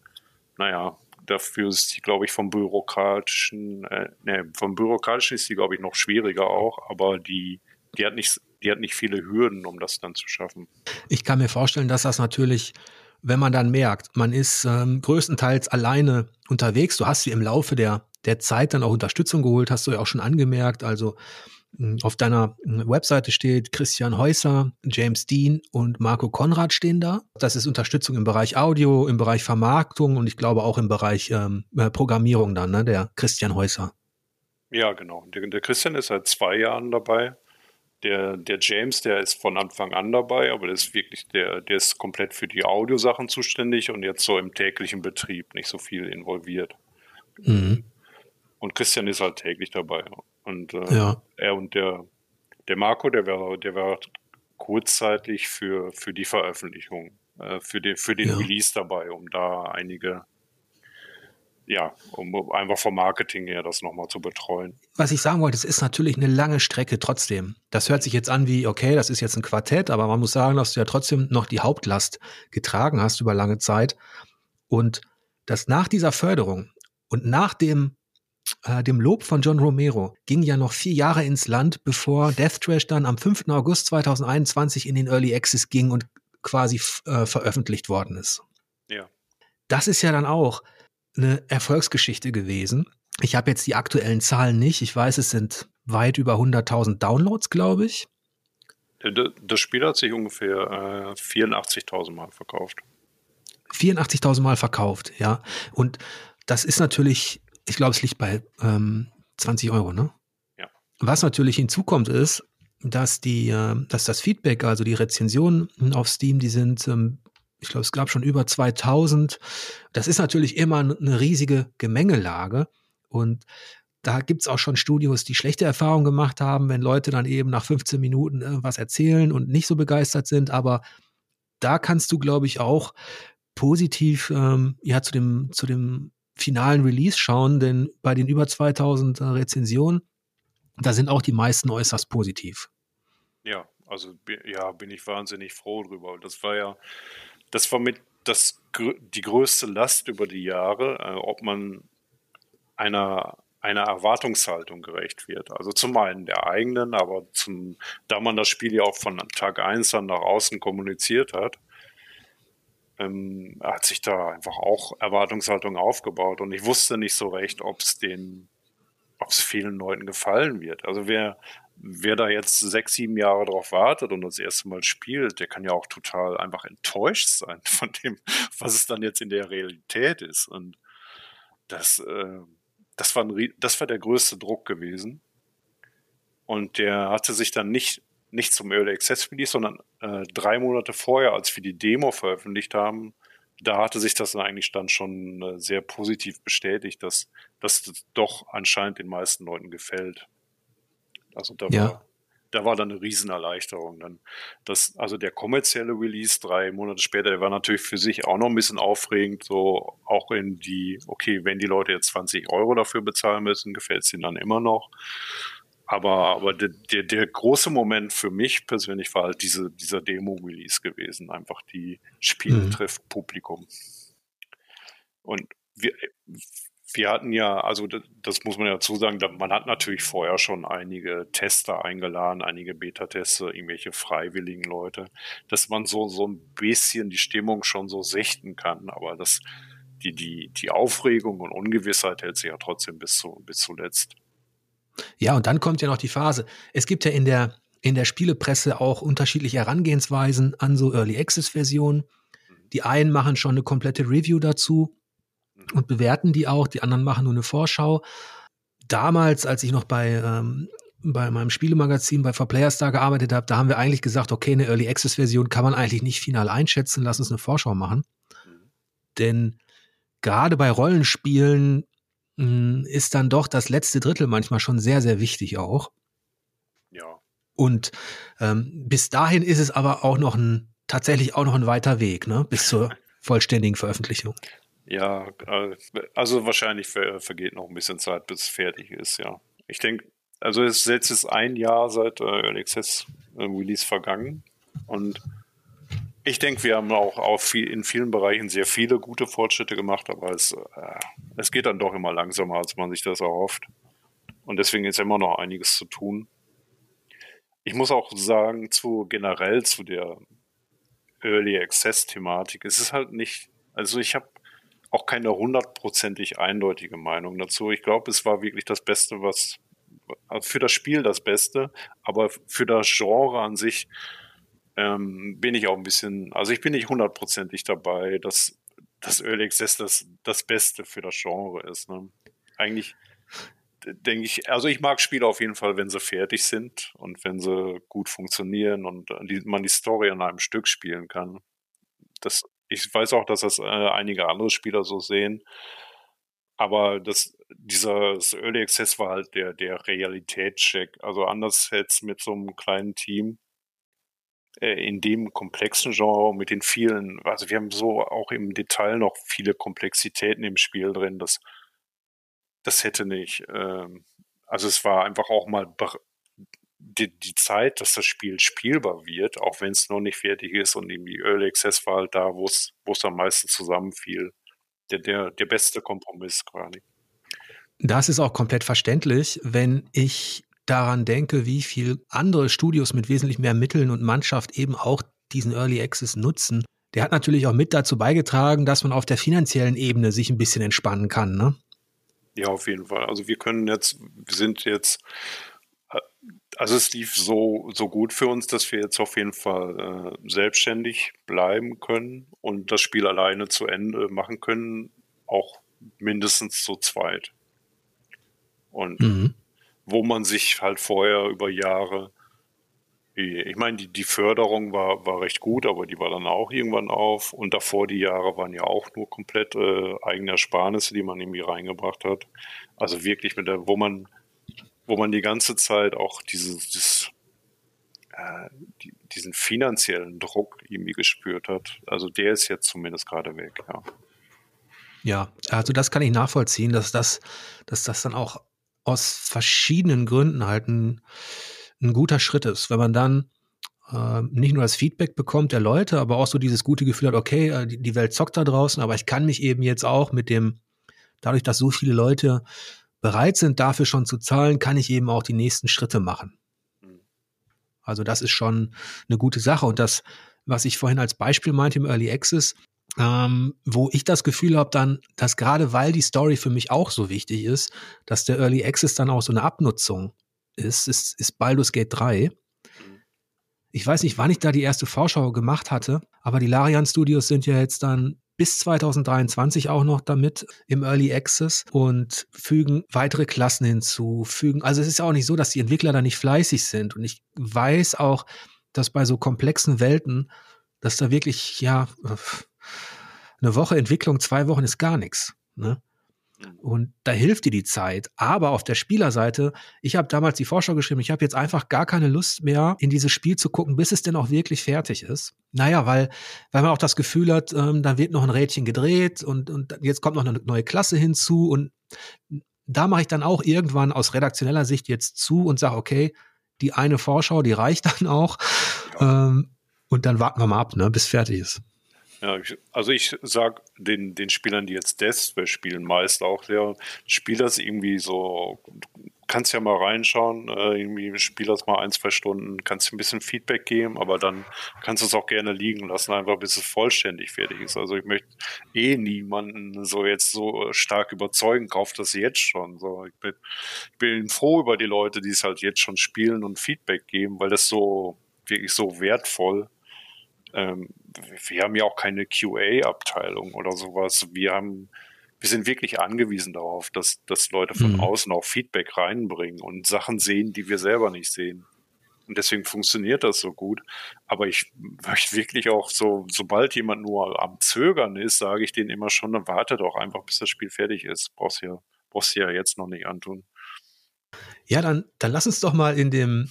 naja, dafür ist die, glaube ich, vom bürokratischen, äh, ne, vom bürokratischen ist die, glaube ich, noch schwieriger auch, aber die, die hat nicht, die hat nicht viele Hürden, um das dann zu schaffen. Ich kann mir vorstellen, dass das natürlich wenn man dann merkt, man ist ähm, größtenteils alleine unterwegs, du hast dir im Laufe der, der Zeit dann auch Unterstützung geholt, hast du ja auch schon angemerkt. Also hm, auf deiner hm, Webseite steht Christian Häuser, James Dean und Marco Konrad stehen da. Das ist Unterstützung im Bereich Audio, im Bereich Vermarktung und ich glaube auch im Bereich ähm, äh, Programmierung dann, ne, der Christian Häuser. Ja, genau. Der, der Christian ist seit zwei Jahren dabei. Der, der James, der ist von Anfang an dabei, aber der ist wirklich, der, der ist komplett für die Audiosachen zuständig und jetzt so im täglichen Betrieb nicht so viel involviert. Mhm. Und Christian ist halt täglich dabei. Und äh, ja. er und der, der Marco, der war, der war kurzzeitig für, für die Veröffentlichung, äh, für den, für den ja. Release dabei, um da einige ja, um einfach vom Marketing her das nochmal zu betreuen. Was ich sagen wollte, es ist natürlich eine lange Strecke trotzdem. Das hört sich jetzt an wie, okay, das ist jetzt ein Quartett, aber man muss sagen, dass du ja trotzdem noch die Hauptlast getragen hast über lange Zeit. Und dass nach dieser Förderung und nach dem, äh, dem Lob von John Romero ging ja noch vier Jahre ins Land, bevor Death Trash dann am 5. August 2021 in den Early Access ging und quasi äh, veröffentlicht worden ist. Ja. Das ist ja dann auch, eine Erfolgsgeschichte gewesen. Ich habe jetzt die aktuellen Zahlen nicht. Ich weiß, es sind weit über 100.000 Downloads, glaube ich. Das Spiel hat sich ungefähr äh, 84.000 Mal verkauft. 84.000 Mal verkauft, ja. Und das ist natürlich, ich glaube, es liegt bei ähm, 20 Euro, ne? Ja. Was natürlich hinzukommt, ist, dass die, äh, dass das Feedback, also die Rezensionen auf Steam, die sind ähm, ich glaube, es gab schon über 2000. Das ist natürlich immer eine riesige Gemengelage. Und da gibt es auch schon Studios, die schlechte Erfahrungen gemacht haben, wenn Leute dann eben nach 15 Minuten irgendwas erzählen und nicht so begeistert sind. Aber da kannst du, glaube ich, auch positiv ähm, ja zu dem, zu dem finalen Release schauen, denn bei den über 2000 äh, Rezensionen, da sind auch die meisten äußerst positiv. Ja, also ja, bin ich wahnsinnig froh drüber. Das war ja das war mit das, die größte Last über die Jahre, äh, ob man einer, einer Erwartungshaltung gerecht wird. Also zum einen der eigenen, aber zum, da man das Spiel ja auch von Tag 1 dann nach außen kommuniziert hat, ähm, hat sich da einfach auch Erwartungshaltung aufgebaut und ich wusste nicht so recht, ob es den, ob es vielen Leuten gefallen wird. Also wer wer da jetzt sechs, sieben Jahre drauf wartet und das erste Mal spielt, der kann ja auch total einfach enttäuscht sein von dem, was es dann jetzt in der Realität ist. Und das, äh, das, war ein, das war der größte Druck gewesen. Und der hatte sich dann nicht, nicht zum Early Access Release, sondern äh, drei Monate vorher, als wir die Demo veröffentlicht haben, da hatte sich das dann eigentlich dann schon äh, sehr positiv bestätigt, dass, dass das doch anscheinend den meisten Leuten gefällt. Also da, ja. war, da war dann eine Riesenerleichterung. Dann das, also der kommerzielle Release drei Monate später, der war natürlich für sich auch noch ein bisschen aufregend, so auch in die, okay, wenn die Leute jetzt 20 Euro dafür bezahlen müssen, gefällt es ihnen dann immer noch. Aber, aber der, der, der, große Moment für mich persönlich war halt diese, dieser Demo-Release gewesen. Einfach die Spiele mhm. trifft Publikum. Und wir, wir hatten ja, also das, muss man ja dazu sagen, man hat natürlich vorher schon einige Tester eingeladen, einige Beta-Tester, irgendwelche freiwilligen Leute, dass man so, so ein bisschen die Stimmung schon so sichten kann. Aber das, die, die, die Aufregung und Ungewissheit hält sich ja trotzdem bis, zu, bis zuletzt. Ja, und dann kommt ja noch die Phase. Es gibt ja in der, in der Spielepresse auch unterschiedliche Herangehensweisen an so Early Access Versionen. Die einen machen schon eine komplette Review dazu und bewerten die auch, die anderen machen nur eine Vorschau. Damals, als ich noch bei, ähm, bei meinem Spielemagazin bei For Players da gearbeitet habe, da haben wir eigentlich gesagt, okay, eine Early Access Version kann man eigentlich nicht final einschätzen, lass uns eine Vorschau machen. Mhm. Denn gerade bei Rollenspielen mh, hm, ist dann doch das letzte Drittel manchmal schon sehr, sehr wichtig auch. Ja. Und ähm, bis dahin ist es aber auch noch ein, tatsächlich auch noch ein weiter Weg, ne, bis zur vollständigen Veröffentlichung. Ja, äh, also wahrscheinlich vergeht noch ein bisschen Zeit, bis es fertig ist, ja. Ich denke, also es ist jetzt ein Jahr seit äh, Early Access äh, Release vergangen und ich denke, wir haben auch, in vielen Bereichen sehr viele gute Fortschritte gemacht, aber es, es geht dann doch immer langsamer, als man sich das erhofft. Und deswegen ist immer noch einiges zu tun. Ich muss auch sagen, zu generell zu der Early Access Thematik, es ist halt nicht, also ich habe auch keine hundertprozentig eindeutige Meinung dazu. Ich glaube, es war wirklich das Beste, was also für das Spiel das Beste, aber für das Genre an sich ähm, bin ich auch ein bisschen, also ich bin nicht hundertprozentig dabei, dass das Early Access das, das Beste für das Genre ist. Ne? Eigentlich denke ich, also ich mag Spiele auf jeden Fall, wenn sie fertig sind und wenn sie gut funktionieren und die, man die Story an einem Stück spielen kann. Das ich weiß auch, dass das äh, einige andere Spieler so sehen. Aber das, dieser das Early Access war halt der, der Realitätscheck. Also anders jetzt mit so einem kleinen Team äh, in dem komplexen Genre mit den vielen, also wir haben so auch im Detail noch viele Komplexitäten im Spiel drin. Das, das hätte nicht. Ähm, also es war einfach auch mal die, die Zeit, dass das Spiel spielbar wird, auch wenn es noch nicht fertig ist und irgendwie Early Access war halt da, wo es am meisten zusammenfiel. Der, der, der beste Kompromiss quasi. Das ist auch komplett verständlich, wenn ich daran denke, wie viel andere Studios mit wesentlich mehr Mitteln und Mannschaft eben auch diesen Early Access nutzen. Der hat natürlich auch mit dazu beigetragen, dass man auf der finanziellen Ebene sich ein bisschen entspannen kann, ne? Ja, auf jeden Fall. Also wir können jetzt, wir sind jetzt also es lief so, so gut für uns, dass wir jetzt auf jeden Fall äh, selbstständig bleiben können und das Spiel alleine zu Ende machen können, auch mindestens zu zweit. Und mhm. wo man sich halt vorher über Jahre, ich meine, die, die Förderung war, war recht gut, aber die war dann auch irgendwann auf. Und davor die Jahre waren ja auch nur komplett äh, eigene Ersparnisse, die man irgendwie reingebracht hat. Also wirklich mit der, wo man wo man die ganze Zeit auch dieses, dieses äh, die, diesen finanziellen Druck irgendwie gespürt hat. Also der ist jetzt zumindest gerade weg, ja. Ja, also das kann ich nachvollziehen, dass das, dass das dann auch aus verschiedenen Gründen halt ein, ein guter Schritt ist, wenn man dann äh, nicht nur das Feedback bekommt der Leute, aber auch so dieses gute Gefühl hat, okay, äh, die, die Welt zockt da draußen, aber ich kann mich eben jetzt auch mit dem, dadurch, dass so viele Leute bereit sind, dafür schon zu zahlen, kann ich eben auch die nächsten Schritte machen. Mhm. Also das ist schon eine gute Sache. Und das, was ich vorhin als Beispiel meinte im Early Access, ähm, wo ich das Gefühl habe dann, dass gerade weil die Story für mich auch so wichtig ist, dass der Early Access dann auch so eine Abnutzung ist, ist, ist Baldur's Gate 3. Mhm. Ich weiß nicht, wann ich da die erste Vorschau gemacht hatte, aber die Larian Studios sind ja jetzt dann bis 2023 auch noch damit im Early Access und fügen weitere Klassen hinzu, fügen, also es ist auch nicht so, dass die Entwickler da nicht fleißig sind und ich weiß auch, dass bei so komplexen Welten, dass da wirklich, ja, eine Woche Entwicklung, zwei Wochen ist gar nichts. Ne? Und da hilft dir die Zeit. Aber auf der Spielerseite, ich habe damals die Vorschau geschrieben, ich habe jetzt einfach gar keine Lust mehr, in dieses Spiel zu gucken, bis es denn auch wirklich fertig ist. Naja, weil, weil man auch das Gefühl hat, ähm, da wird noch ein Rädchen gedreht und, und jetzt kommt noch eine neue Klasse hinzu. Und da mache ich dann auch irgendwann aus redaktioneller Sicht jetzt zu und sage, okay, die eine Vorschau, die reicht dann auch. Ja. Ähm, und dann warten wir mal ab, ne, bis fertig ist. Ja, also ich sag den, den Spielern, die jetzt Death spielen, meist auch, der spielt das irgendwie so, kannst ja mal reinschauen, äh, irgendwie spiel das mal ein, zwei Stunden, kannst ein bisschen Feedback geben, aber dann kannst du es auch gerne liegen lassen, einfach bis es vollständig fertig ist. Also ich möchte eh niemanden so jetzt so stark überzeugen, kauft das jetzt schon. So, ich bin, ich bin froh über die Leute, die es halt jetzt schon spielen und Feedback geben, weil das so wirklich so wertvoll ähm, wir haben ja auch keine QA-Abteilung oder sowas. Wir haben, wir sind wirklich angewiesen darauf, dass, dass Leute von mhm. außen auch Feedback reinbringen und Sachen sehen, die wir selber nicht sehen. Und deswegen funktioniert das so gut. Aber ich möchte wirklich auch so, sobald jemand nur am Zögern ist, sage ich denen immer schon, dann warte doch einfach, bis das Spiel fertig ist. Brauchst ja, brauchst du ja jetzt noch nicht antun. Ja, dann, dann lass uns doch mal in dem,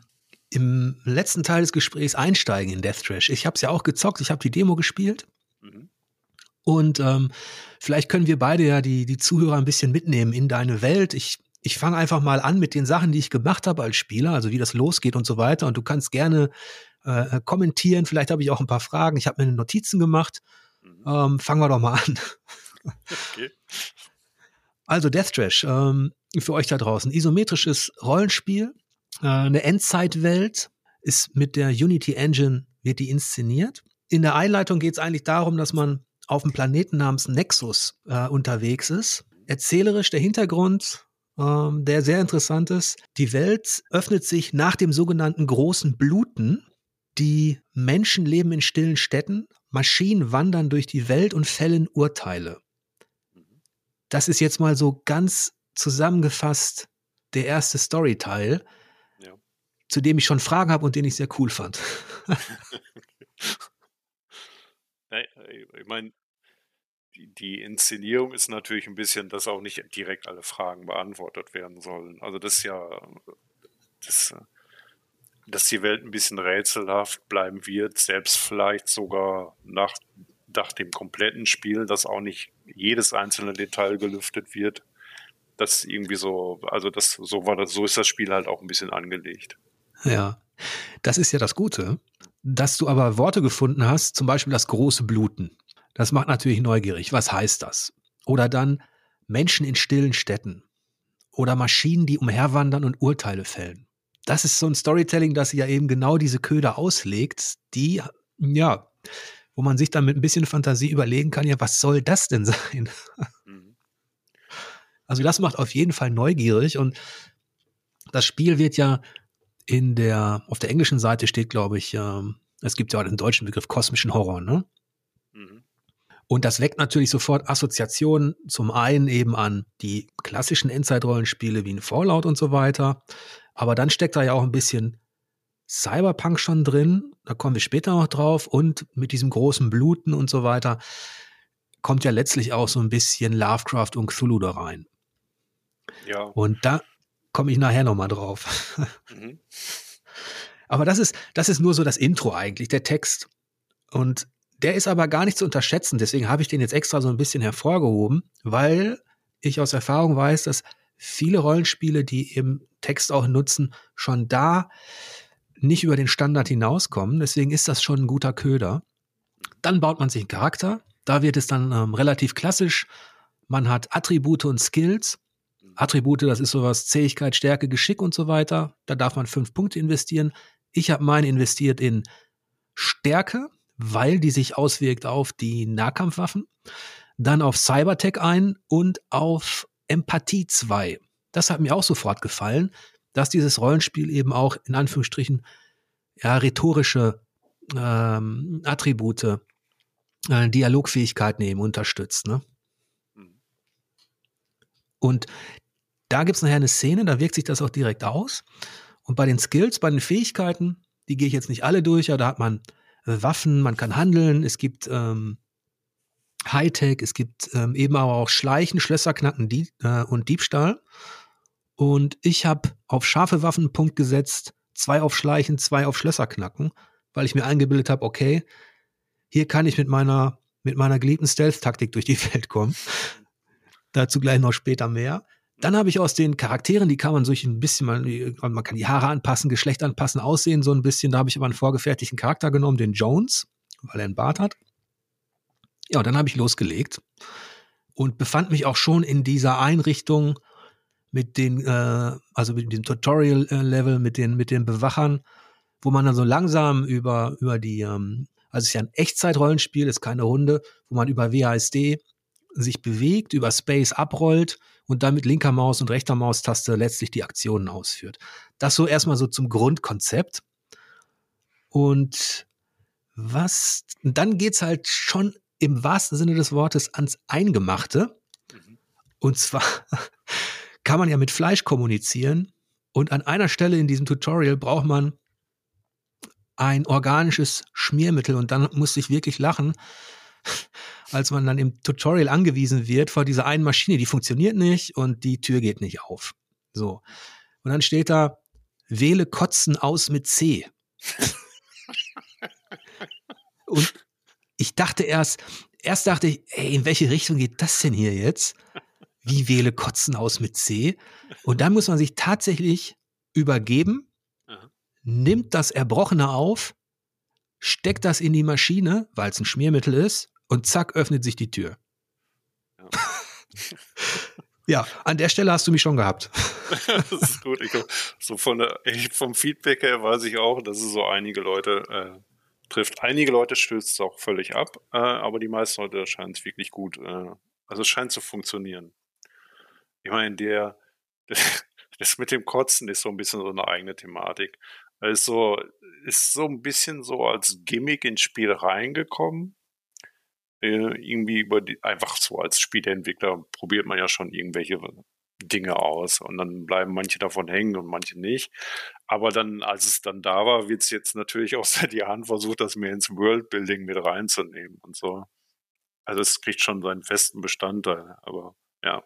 im letzten Teil des Gesprächs einsteigen in Death Trash. Ich habe es ja auch gezockt, ich habe die Demo gespielt. Mhm. Und ähm, vielleicht können wir beide ja die, die Zuhörer ein bisschen mitnehmen in deine Welt. Ich, ich fange einfach mal an mit den Sachen, die ich gemacht habe als Spieler, also wie das losgeht und so weiter. Und du kannst gerne äh, kommentieren. Vielleicht habe ich auch ein paar Fragen. Ich habe mir Notizen gemacht. Mhm. Ähm, fangen wir doch mal an. okay. Also Death Trash, ähm, für euch da draußen. Isometrisches Rollenspiel äh, eine Endzeitwelt ist mit der Unity Engine, wird die inszeniert. In der Einleitung geht es eigentlich darum, dass man auf einem Planeten namens Nexus äh, unterwegs ist. Erzählerisch der Hintergrund, ähm, der sehr interessant ist. Die Welt öffnet sich nach dem sogenannten großen Bluten. Die Menschen leben in stillen Städten, Maschinen wandern durch die Welt und fällen Urteile. Das ist jetzt mal so ganz zusammengefasst der erste Storyteil zu dem ich schon Fragen habe und den ich sehr cool fand. ich meine, die, die, Inszenierung ist natürlich ein bisschen, dass auch nicht direkt alle Fragen beantwortet werden sollen. Also das ist ja, das, dass die Welt ein bisschen rätselhaft bleiben wird, selbst vielleicht sogar nach, nach dem kompletten Spiel, dass auch nicht jedes einzelne Detail gelüftet wird. Das irgendwie so, also das, so war das, so ist das Spiel halt auch ein bisschen angelegt. Ja, das ist ja das Gute, dass du aber Worte gefunden hast, zum Beispiel das große Bluten. Das macht natürlich neugierig. Was heißt das? Oder dann Menschen in stillen Städten. Oder Maschinen, die umherwandern und Urteile fällen. Das ist so ein Storytelling, das ja eben genau diese Köder auslegt, die, ja, wo man sich dann mit ein bisschen Fantasie überlegen kann, ja, was soll das denn sein? Mhm. Also das macht auf jeden Fall neugierig und das Spiel wird ja in der, auf der englischen Seite steht, glaube ich, ähm, es gibt ja auch den deutschen Begriff kosmischen Horror, ne? Mhm. Und das weckt natürlich sofort Assoziationen zum einen eben an die klassischen Endzeitrollenspiele wie ein Fallout und so weiter. Aber dann steckt da ja auch ein bisschen Cyberpunk schon drin. Da kommen wir später noch drauf. Und mit diesem großen Bluten und so weiter kommt ja letztlich auch so ein bisschen Lovecraft und Cthulhu da rein. Ja. Und da, komme ich nachher nochmal drauf. Mhm. Aber das ist, das ist nur so das Intro eigentlich, der Text. Und der ist aber gar nicht zu unterschätzen. Deswegen habe ich den jetzt extra so ein bisschen hervorgehoben, weil ich aus Erfahrung weiß, dass viele Rollenspiele, die eben Text auch nutzen, schon da nicht über den Standard hinauskommen. Deswegen ist das schon ein guter Köder. Dann baut man sich einen Charakter. Da wird es dann ähm, relativ klassisch. Man hat Attribute und Skills. Attribute, das ist sowas, Zähigkeit, Stärke, Geschick und so weiter. Da darf man fünf Punkte investieren. Ich habe meine investiert in Stärke, weil die sich auswirkt auf die Nahkampfwaffen. Dann auf Cybertech ein und auf Empathie 2. Das hat mir auch sofort gefallen, dass dieses Rollenspiel eben auch in Anführungsstrichen ja, rhetorische ähm, Attribute, äh, Dialogfähigkeiten eben unterstützt. Ne? Und da gibt es nachher eine Szene, da wirkt sich das auch direkt aus. Und bei den Skills, bei den Fähigkeiten, die gehe ich jetzt nicht alle durch, aber da hat man Waffen, man kann handeln, es gibt ähm, Hightech, es gibt ähm, eben aber auch Schleichen, Schlösserknacken die, äh, und Diebstahl. Und ich habe auf scharfe Waffen einen Punkt gesetzt, zwei auf Schleichen, zwei auf Schlösserknacken, weil ich mir eingebildet habe, okay, hier kann ich mit meiner, mit meiner geliebten Stealth-Taktik durch die Welt kommen. Dazu gleich noch später mehr. Dann habe ich aus den Charakteren, die kann man sich ein bisschen, man, man kann die Haare anpassen, Geschlecht anpassen, aussehen so ein bisschen. Da habe ich aber einen vorgefertigten Charakter genommen, den Jones, weil er einen Bart hat. Ja, und dann habe ich losgelegt und befand mich auch schon in dieser Einrichtung mit den, äh, also mit dem Tutorial-Level, mit den, mit den Bewachern, wo man dann so langsam über, über die, ähm, also es ist ja ein Echtzeit-Rollenspiel, ist keine Runde, wo man über WASD sich bewegt, über Space abrollt und dann mit linker Maus und rechter Maustaste letztlich die Aktionen ausführt. Das so erstmal so zum Grundkonzept. Und was, dann geht's halt schon im wahrsten Sinne des Wortes ans Eingemachte. Mhm. Und zwar kann man ja mit Fleisch kommunizieren. Und an einer Stelle in diesem Tutorial braucht man ein organisches Schmiermittel. Und dann musste ich wirklich lachen, als man dann im Tutorial angewiesen wird vor dieser einen Maschine, die funktioniert nicht und die Tür geht nicht auf. So. Und dann steht da, wähle Kotzen aus mit C. und ich dachte erst, erst dachte ich, ey, in welche Richtung geht das denn hier jetzt? Wie wähle Kotzen aus mit C? Und dann muss man sich tatsächlich übergeben, nimmt das Erbrochene auf, steckt das in die Maschine, weil es ein Schmiermittel ist, und zack, öffnet sich die Tür. Ja. ja, an der Stelle hast du mich schon gehabt. das ist gut. Ich, so von der, vom Feedback her weiß ich auch, dass es so einige Leute äh, trifft. Einige Leute stößt es auch völlig ab, äh, aber die meisten Leute scheinen es wirklich gut. Äh, also es scheint zu funktionieren. Ich meine, der, das mit dem Kotzen ist so ein bisschen so eine eigene Thematik. Also ist so ein bisschen so als Gimmick ins Spiel reingekommen irgendwie über die, einfach so als Spieleentwickler probiert man ja schon irgendwelche Dinge aus und dann bleiben manche davon hängen und manche nicht. Aber dann, als es dann da war, wird es jetzt natürlich auch seit Jahren versucht, das mehr ins Worldbuilding mit reinzunehmen und so. Also es kriegt schon seinen festen Bestandteil, aber ja.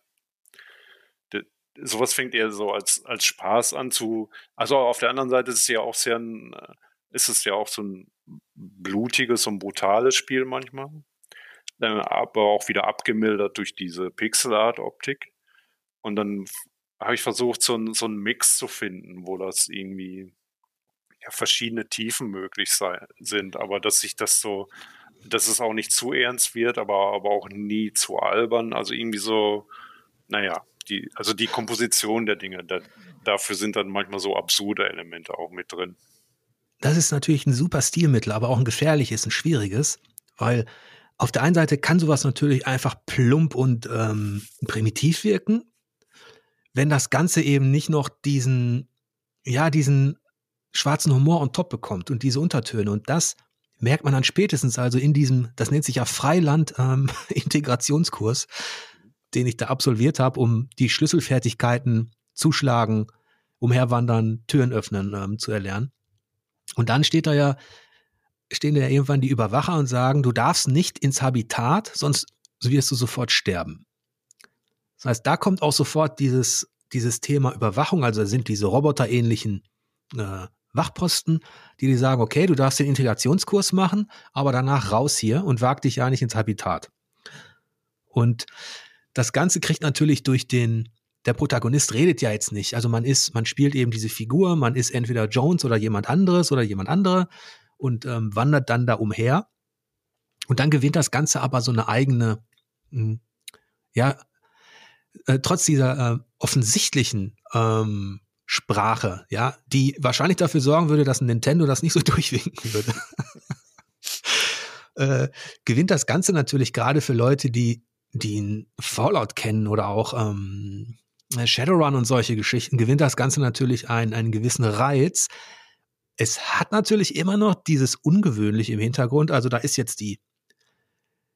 sowas fängt eher so als, als Spaß an zu, also auf der anderen Seite ist es ja auch sehr ein, ist es ja auch so ein blutiges und brutales Spiel manchmal aber auch wieder abgemildert durch diese Pixel-Art-Optik. Und dann habe ich versucht, so, so einen Mix zu finden, wo das irgendwie ja, verschiedene Tiefen möglich sei, sind, aber dass sich das so, dass es auch nicht zu ernst wird, aber, aber auch nie zu albern. Also irgendwie so, naja, die, also die Komposition der Dinge, da, dafür sind dann manchmal so absurde Elemente auch mit drin. Das ist natürlich ein super Stilmittel, aber auch ein gefährliches, ein schwieriges, weil auf der einen Seite kann sowas natürlich einfach plump und ähm, primitiv wirken, wenn das Ganze eben nicht noch diesen, ja, diesen schwarzen Humor on top bekommt und diese Untertöne. Und das merkt man dann spätestens also in diesem, das nennt sich ja Freiland-Integrationskurs, ähm, den ich da absolviert habe, um die Schlüsselfertigkeiten zuschlagen, umherwandern, Türen öffnen ähm, zu erlernen. Und dann steht da ja stehen ja irgendwann die Überwacher und sagen, du darfst nicht ins Habitat, sonst wirst du sofort sterben. Das heißt, da kommt auch sofort dieses, dieses Thema Überwachung, also sind diese roboterähnlichen äh, Wachposten, die die sagen, okay, du darfst den Integrationskurs machen, aber danach raus hier und wag dich ja nicht ins Habitat. Und das Ganze kriegt natürlich durch den, der Protagonist redet ja jetzt nicht. Also man ist, man spielt eben diese Figur, man ist entweder Jones oder jemand anderes oder jemand andere und ähm, wandert dann da umher. Und dann gewinnt das Ganze aber so eine eigene, mh, hm, ja, äh, trotz dieser äh, offensichtlichen ähm, Sprache, ja, die wahrscheinlich dafür sorgen würde, dass ein Nintendo das nicht so durchwinken würde. äh, gewinnt das Ganze natürlich gerade für Leute, die, die Fallout kennen oder auch ähm, Shadowrun und solche Geschichten, gewinnt das Ganze natürlich einen, einen gewissen Reiz, es hat natürlich immer noch dieses Ungewöhnliche im Hintergrund. Also da ist jetzt die,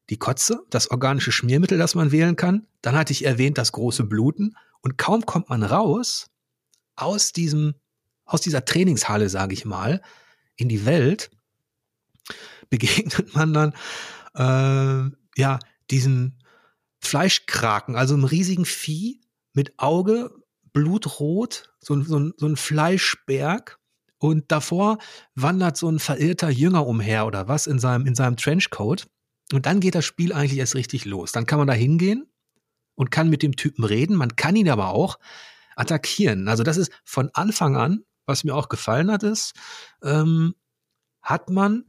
die Kotze, das organische Schmiermittel, das man wählen kann. Dann hatte ich erwähnt das große Bluten. Und kaum kommt man raus aus diesem, aus dieser Trainingshalle, sage ich mal, in die Welt, begegnet man dann äh, ja diesem Fleischkraken, also einem riesigen Vieh mit Auge, blutrot, so, so, so ein Fleischberg. Und davor wandert so ein verirrter Jünger umher oder was in seinem, in seinem Trenchcoat. Und dann geht das Spiel eigentlich erst richtig los. Dann kann man da hingehen und kann mit dem Typen reden. Man kann ihn aber auch attackieren. Also das ist von Anfang an, was mir auch gefallen hat, ist, ähm, hat man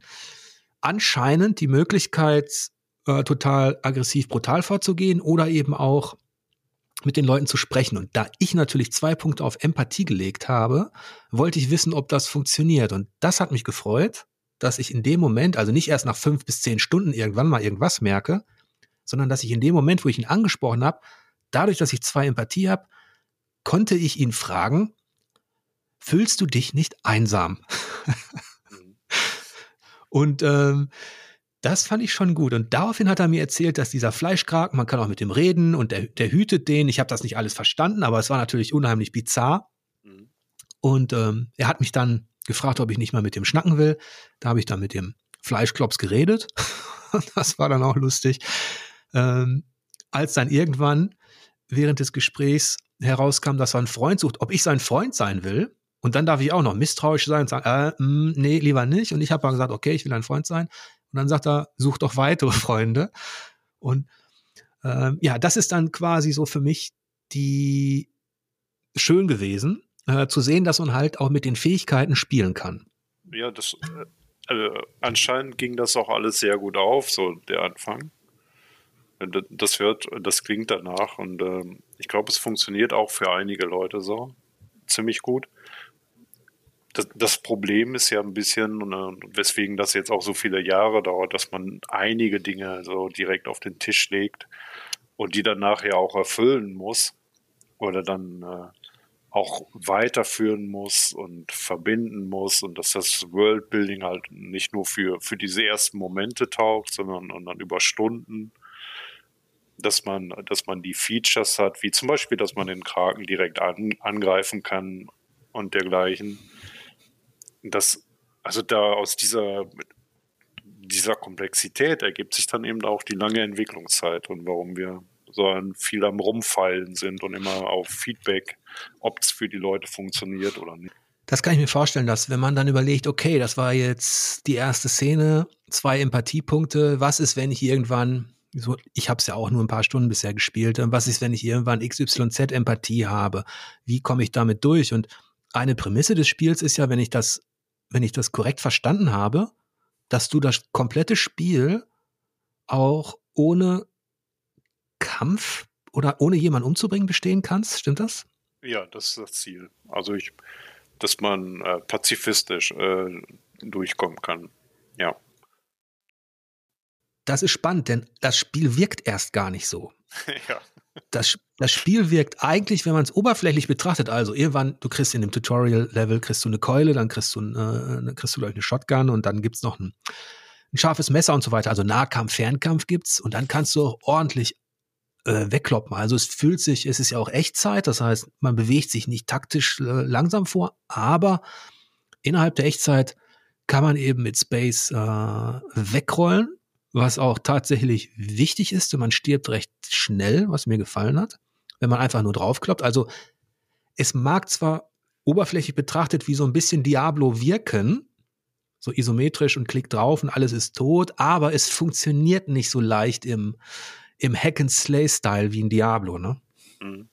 anscheinend die Möglichkeit, äh, total aggressiv brutal vorzugehen oder eben auch mit den Leuten zu sprechen. Und da ich natürlich zwei Punkte auf Empathie gelegt habe, wollte ich wissen, ob das funktioniert. Und das hat mich gefreut, dass ich in dem Moment, also nicht erst nach fünf bis zehn Stunden irgendwann mal irgendwas merke, sondern dass ich in dem Moment, wo ich ihn angesprochen habe, dadurch, dass ich zwei Empathie habe, konnte ich ihn fragen, fühlst du dich nicht einsam? Mhm. Und ähm, das fand ich schon gut. Und daraufhin hat er mir erzählt, dass dieser Fleischkraken, man kann auch mit dem reden und der, der hütet den. Ich habe das nicht alles verstanden, aber es war natürlich unheimlich bizarr. Mhm. Und ähm, er hat mich dann gefragt, ob ich nicht mal mit dem schnacken will. Da habe ich dann mit dem Fleischklops geredet. das war dann auch lustig. Ähm, als dann irgendwann während des Gesprächs herauskam, dass er einen Freund sucht, ob ich sein Freund sein will. Und dann darf ich auch noch misstrauisch sein und sagen, äh, mh, mm, nee, lieber nicht. Und ich habe dann gesagt, okay, ich will ein Freund sein. Und dann sagt er, such doch weitere Freunde. Und ähm, ja, das ist dann quasi so für mich die schön gewesen, äh, zu sehen, dass man halt auch mit den Fähigkeiten spielen kann. Ja, das äh, also anscheinend ging das auch alles sehr gut auf, so der Anfang. Das hört, das klingt danach und ähm, ich glaube, es funktioniert auch für einige Leute so ziemlich gut das, das, Problem ist ja ein bisschen, äh, weswegen das jetzt auch so viele Jahre dauert, dass man einige Dinge so direkt auf den Tisch legt und die dann nachher auch erfüllen muss oder dann äh, auch weiterführen muss und verbinden muss und dass das Worldbuilding halt nicht nur für, für diese ersten Momente taugt, sondern und dann über Stunden, dass man, dass man die Features hat, wie zum Beispiel, dass man den Kraken direkt an, angreifen kann und dergleichen das, also da aus dieser, dieser Komplexität ergibt sich dann eben auch die lange Entwicklungszeit und warum wir so viel am Rumfeilen sind und immer auf Feedback, ob es für die Leute funktioniert oder nicht. Das kann ich mir vorstellen, dass wenn man dann überlegt, okay, das war jetzt die erste Szene, zwei Empathiepunkte, was ist, wenn ich irgendwann, so, ich habe es ja auch nur ein paar Stunden bisher gespielt, was ist, wenn ich irgendwann XYZ Empathie habe? Wie komme ich damit durch? Und eine Prämisse des Spiels ist ja, wenn ich das wenn ich das korrekt verstanden habe, dass du das komplette Spiel auch ohne Kampf oder ohne jemanden umzubringen bestehen kannst. Stimmt das? Ja, das ist das Ziel. Also ich, dass man äh, pazifistisch äh, durchkommen kann. Ja. Das ist spannend, denn das Spiel wirkt erst gar nicht so. ja das, das Spiel wirkt eigentlich, wenn man es oberflächlich betrachtet, also irgendwann, du kriegst in dem Tutorial-Level, kriegst du eine Keule, dann kriegst du, äh, kriegst du gleich eine Shotgun und dann gibt's noch ein, ein scharfes Messer und so weiter. Also Nahkampf, Fernkampf gibt's und dann kannst du auch ordentlich äh, wegkloppen. Also es fühlt sich, es ist ja auch Echtzeit, das heißt, man bewegt sich nicht taktisch äh, langsam vor, aber innerhalb der Echtzeit kann man eben mit Space äh, wegrollen was auch tatsächlich wichtig ist. Man stirbt recht schnell, was mir gefallen hat, wenn man einfach nur draufkloppt. Also es mag zwar oberflächlich betrachtet wie so ein bisschen Diablo wirken, so isometrisch und klick drauf und alles ist tot, aber es funktioniert nicht so leicht im, im Hack-and-Slay-Style wie in Diablo, ne? Mhm.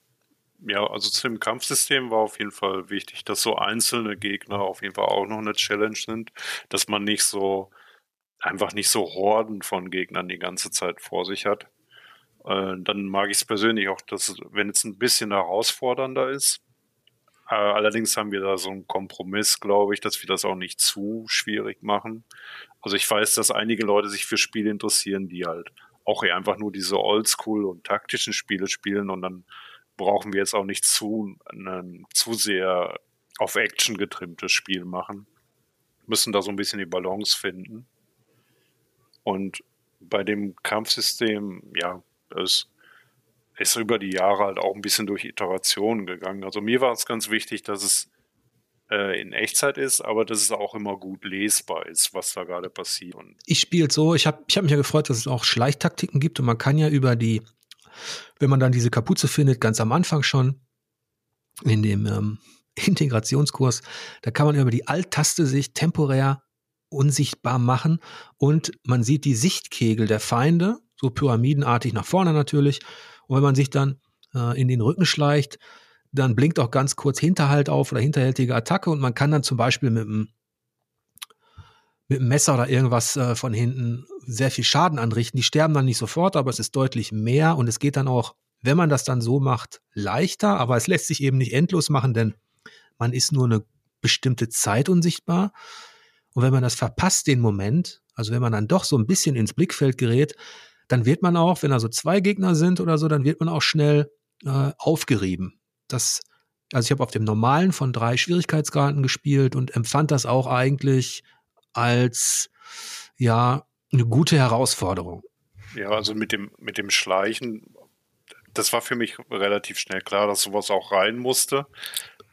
Ja, also zu dem Kampfsystem war auf jeden Fall wichtig, dass so einzelne Gegner auf jeden Fall auch noch eine Challenge sind, dass man nicht so einfach nicht so Horden von Gegnern die ganze Zeit vor sich hat. Äh, dann mag ich es persönlich auch, dass wenn es ein bisschen herausfordernder ist. Äh, allerdings haben wir da so einen Kompromiss, glaube ich, dass wir das auch nicht zu schwierig machen. Also ich weiß, dass einige Leute sich für Spiele interessieren, die halt auch eher einfach nur diese Oldschool und taktischen Spiele spielen und dann brauchen wir jetzt auch nicht zu, ein zu sehr auf Action getrimmtes Spiel machen. Müssen da so ein bisschen die Balance finden. Und bei dem Kampfsystem, ja, das ist über die Jahre halt auch ein bisschen durch Iterationen gegangen. Also mir war es ganz wichtig, dass es äh, in Echtzeit ist, aber dass es auch immer gut lesbar ist, was da gerade passiert. Und ich spiele so, ich habe ich hab mich ja gefreut, dass es auch Schleichtaktiken gibt und man kann ja über die, wenn man dann diese Kapuze findet, ganz am Anfang schon in dem ähm, Integrationskurs, da kann man über die Alt-Taste sich temporär unsichtbar machen und man sieht die Sichtkegel der Feinde, so pyramidenartig nach vorne natürlich. Und wenn man sich dann äh, in den Rücken schleicht, dann blinkt auch ganz kurz Hinterhalt auf oder hinterhältige Attacke und man kann dann zum Beispiel mit einem mit einem Messer oder irgendwas äh, von hinten sehr viel Schaden anrichten. Die sterben dann nicht sofort, aber es ist deutlich mehr und es geht dann auch, wenn man das dann so macht, leichter, aber es lässt sich eben nicht endlos machen, denn man ist nur eine bestimmte Zeit unsichtbar. Und wenn man das verpasst, den Moment, also wenn man dann doch so ein bisschen ins Blickfeld gerät, dann wird man auch, wenn da so zwei Gegner sind oder so, dann wird man auch schnell äh, aufgerieben das, also ich habe auf dem normalen von drei Schwierigkeitsgraden gespielt und empfand das auch eigentlich als ja eine gute Herausforderung. Ja, also mit dem, mit dem Schleichen, das war für mich relativ schnell klar, dass sowas auch rein musste.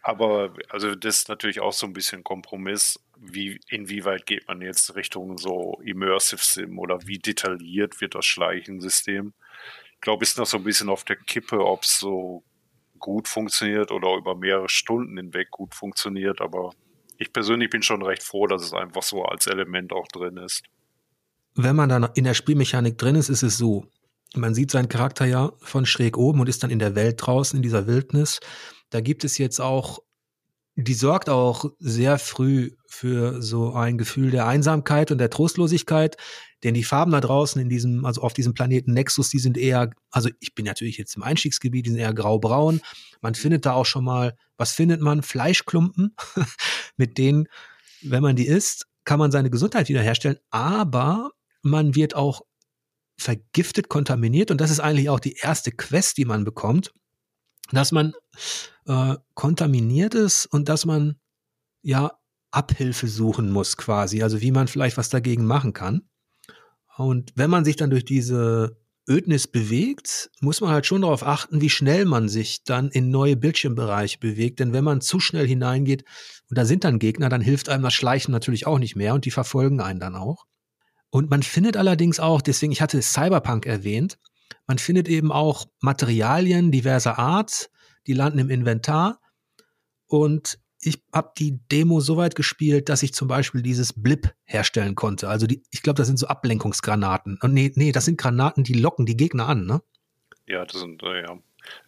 Aber also das ist natürlich auch so ein bisschen Kompromiss. Wie, inwieweit geht man jetzt Richtung so Immersive Sim oder wie detailliert wird das Schleichensystem? Ich glaube, ist noch so ein bisschen auf der Kippe, ob es so gut funktioniert oder über mehrere Stunden hinweg gut funktioniert. Aber ich persönlich bin schon recht froh, dass es einfach so als Element auch drin ist. Wenn man dann in der Spielmechanik drin ist, ist es so. Man sieht seinen Charakter ja von schräg oben und ist dann in der Welt draußen, in dieser Wildnis. Da gibt es jetzt auch die sorgt auch sehr früh für so ein Gefühl der Einsamkeit und der Trostlosigkeit, denn die Farben da draußen in diesem, also auf diesem Planeten Nexus, die sind eher, also ich bin natürlich jetzt im Einstiegsgebiet, die sind eher grau-braun. Man findet da auch schon mal, was findet man? Fleischklumpen, mit denen, wenn man die isst, kann man seine Gesundheit wiederherstellen, aber man wird auch vergiftet, kontaminiert und das ist eigentlich auch die erste Quest, die man bekommt dass man äh, kontaminiert ist und dass man ja Abhilfe suchen muss quasi, also wie man vielleicht was dagegen machen kann. Und wenn man sich dann durch diese Ödnis bewegt, muss man halt schon darauf achten, wie schnell man sich dann in neue Bildschirmbereiche bewegt. Denn wenn man zu schnell hineingeht und da sind dann Gegner, dann hilft einem das Schleichen natürlich auch nicht mehr und die verfolgen einen dann auch. Und man findet allerdings auch, deswegen, ich hatte Cyberpunk erwähnt, man findet eben auch Materialien diverser Art, die landen im Inventar. Und ich habe die Demo so weit gespielt, dass ich zum Beispiel dieses Blip herstellen konnte. Also die, ich glaube, das sind so Ablenkungsgranaten. Und nee, nee, das sind Granaten, die locken die Gegner an, ne? Ja, das sind, äh, ja.